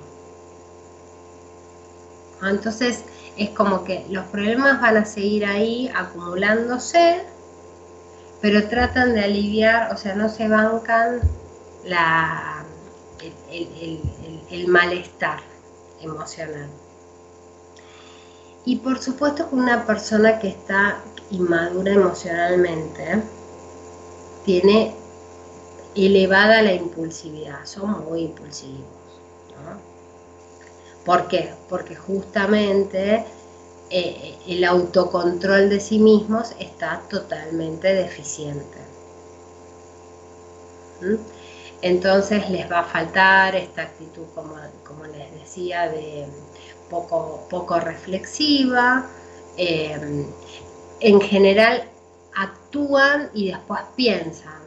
Entonces es como que los problemas van a seguir ahí acumulándose, pero tratan de aliviar, o sea, no se bancan el malestar emocional. Y por supuesto que una persona que está inmadura emocionalmente tiene elevada la impulsividad, son muy impulsivos. ¿Por qué? Porque justamente eh, el autocontrol de sí mismos está totalmente deficiente. ¿Mm? Entonces les va a faltar esta actitud, como, les decía, de poco, poco reflexiva. Eh, en general actúan y después piensan.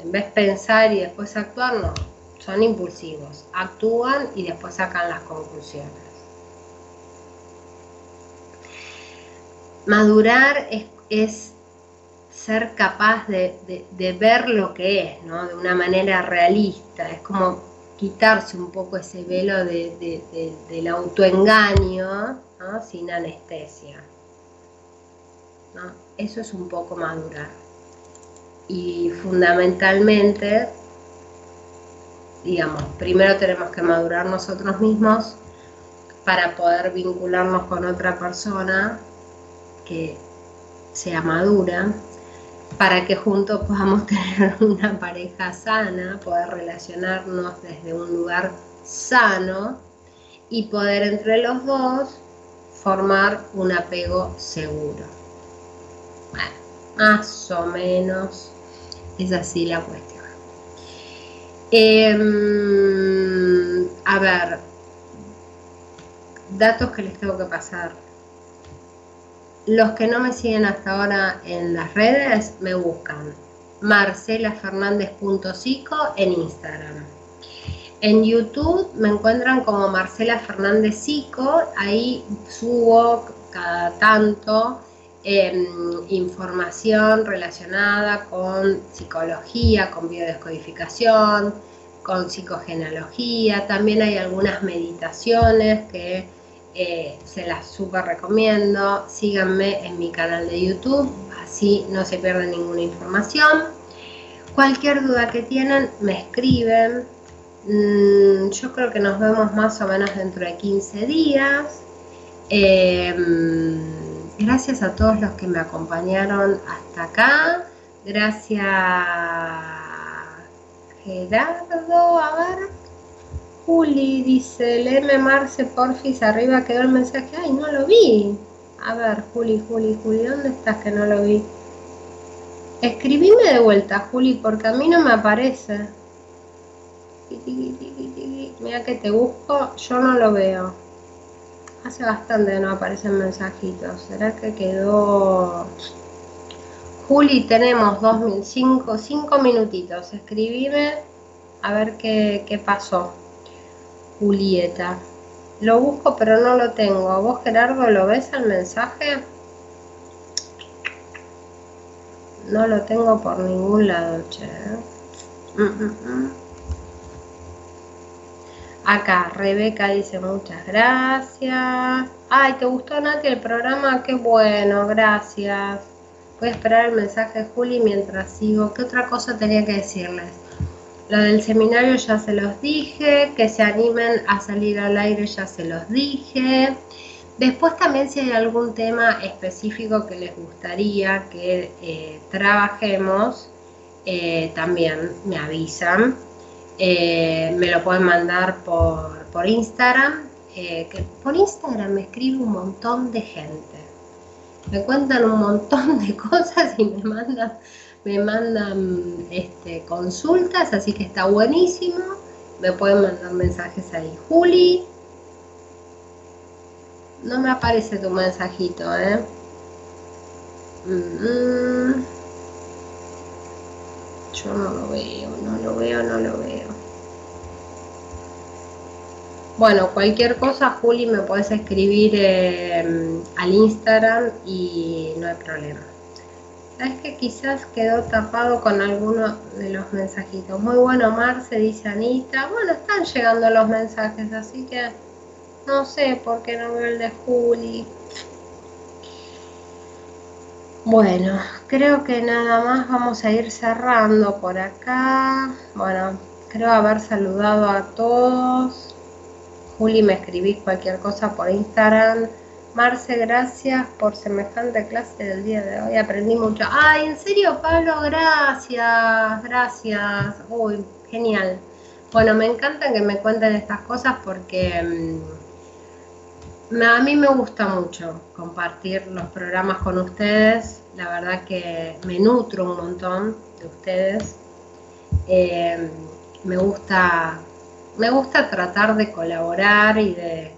En vez de pensar y después actuar, no. Son impulsivos. Actúan y después sacan las conclusiones. Madurar es, ser capaz de, ver lo que es, ¿no? De una manera realista. Es como quitarse un poco ese velo del autoengaño sin anestesia. Eso es un poco madurar. Y fundamentalmente, digamos, primero tenemos que madurar nosotros mismos para poder vincularnos con otra persona que sea madura para que juntos podamos (laughs) tener una pareja sana, poder relacionarnos desde un lugar sano y poder entre los dos formar un apego seguro. Bueno, más o menos es así la cuestión. Em, a ver, datos que les tengo que pasar los que no me siguen hasta ahora en las redes me buscan marcelafernández.cico en Instagram. En YouTube me encuentran como Marcela Fernández Cico, ahí subo cada tanto em, información relacionada con psicología, con biodescodificación, con psicogenealogía, también hay algunas meditaciones que eh, se las super recomiendo. Síganme en mi canal de YouTube, así no se pierden ninguna información. Cualquier duda que tienen, me escriben. Mm, yo creo que nos vemos más o menos dentro de 15 días. Em, gracias a todos los que me acompañaron hasta acá. Gracias Gerardo. A ver, Juli dice, léeme Marce, porfis, arriba quedó el mensaje. Ay, no lo vi. A ver, Juli, Juli, Juli, ¿dónde estás que no lo vi? Escribime de vuelta, Juli, porque a mí no me aparece. Mira que te busco, yo no lo veo. Hace bastante que no aparecen mensajitos. ¿Será que quedó...? Juli, tenemos dos mil, cinco, cinco minutitos. Escribime a ver qué, qué pasó. Julieta. Lo busco pero no lo tengo. ¿Vos Gerardo lo ves el mensaje? No lo tengo por ningún lado, che. Mm, mm, mm. Acá, Rebeca dice muchas gracias. Ay, ¿te gustó Nati el programa? Qué bueno, gracias. Voy a esperar el mensaje de Juli mientras sigo. ¿Qué otra cosa tenía que decirles? Lo del seminario ya se los dije, que se animen a salir al aire ya se los dije. Después también si hay algún tema específico que les gustaría que eh, trabajemos, eh, también me avisan. Eh, me lo pueden mandar por, Instagram, que por Instagram me escribe un montón de gente. me cuentan un montón de (laughs) cosas y me mandan, me mandan este, consultas, así que está buenísimo. Me pueden mandar mensajes ahí. Juli, no me aparece tu mensajito, ¿eh? Yo no lo veo, no lo veo, no lo veo. Bueno, cualquier cosa, Juli, me puedes escribir eh, al Instagram y no hay problema. Sabes que quizás quedó tapado con alguno de los mensajitos. Muy bueno, Marce, dice Anita. Bueno, están llegando los mensajes, así que no sé por qué no veo el de Juli. Bueno, creo que nada más vamos a ir cerrando por acá. Bueno, creo haber saludado a todos. Juli, me escribís cualquier cosa por Instagram. Marce, gracias por semejante clase del día de hoy. Aprendí mucho. Ay, en serio, Pablo, gracias, gracias. Uy, genial. Bueno, me encanta que me cuenten estas cosas porque mm, a mí me gusta mucho compartir los programas con ustedes. La verdad que me nutro un montón de ustedes. Eh, me gusta me gusta tratar de colaborar y de,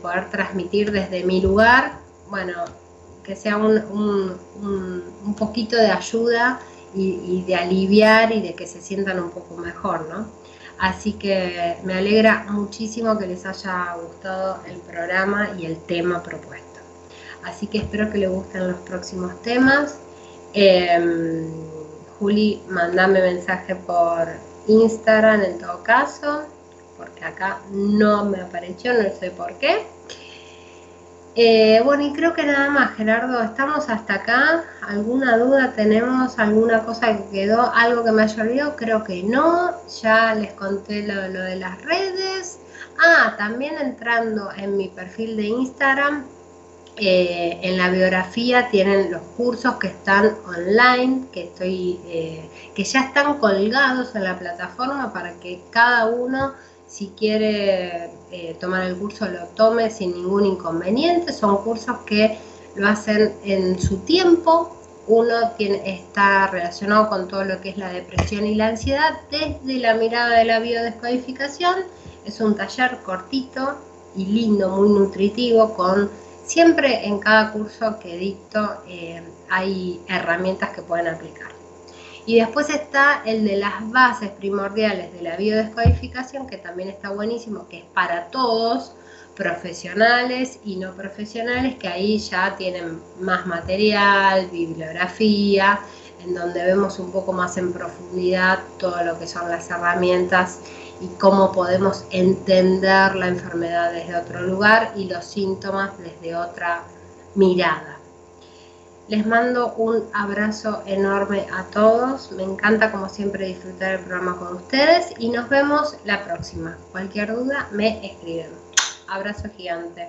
poder transmitir desde mi lugar, bueno, que sea un, un, poquito de ayuda y, de aliviar y de que se sientan un poco mejor, ¿no? Así que me alegra muchísimo que les haya gustado el programa y el tema propuesto. Así que espero que les gusten los próximos temas. Em, Juli, mandame mensaje por Instagram en todo caso, porque acá no me apareció, no sé por qué. Eh, bueno, y creo que nada más, Gerardo, estamos hasta acá. ¿Alguna duda tenemos? ¿Alguna cosa que quedó? ¿Algo que me haya olvidado? Creo que no. Ya les conté lo, de las redes. Ah, también entrando en mi perfil de Instagram, eh, en la biografía tienen los cursos que están online, que, estoy, eh, que ya están colgados en la plataforma para que cada uno, si quiere eh, tomar el curso, lo tome sin ningún inconveniente. Son cursos que lo hacen en su tiempo. Uno tiene, está relacionado con todo lo que es la depresión y la ansiedad desde la mirada de la biodescodificación. Es un taller cortito y lindo, muy nutritivo, con Siempre en cada curso que dicto eh, hay herramientas que pueden aplicar. Y después está el de las bases primordiales de la biodescodificación, que también está buenísimo, que es para todos, profesionales y no profesionales, que ahí ya tienen más material, bibliografía, en donde vemos un poco más en profundidad todo lo que son las herramientas y cómo podemos entender la enfermedad desde otro lugar y los síntomas desde otra mirada. Les mando un abrazo enorme a todos. Me encanta como siempre disfrutar el programa con ustedes y nos vemos la próxima. Cualquier duda me escriben. Abrazo gigante.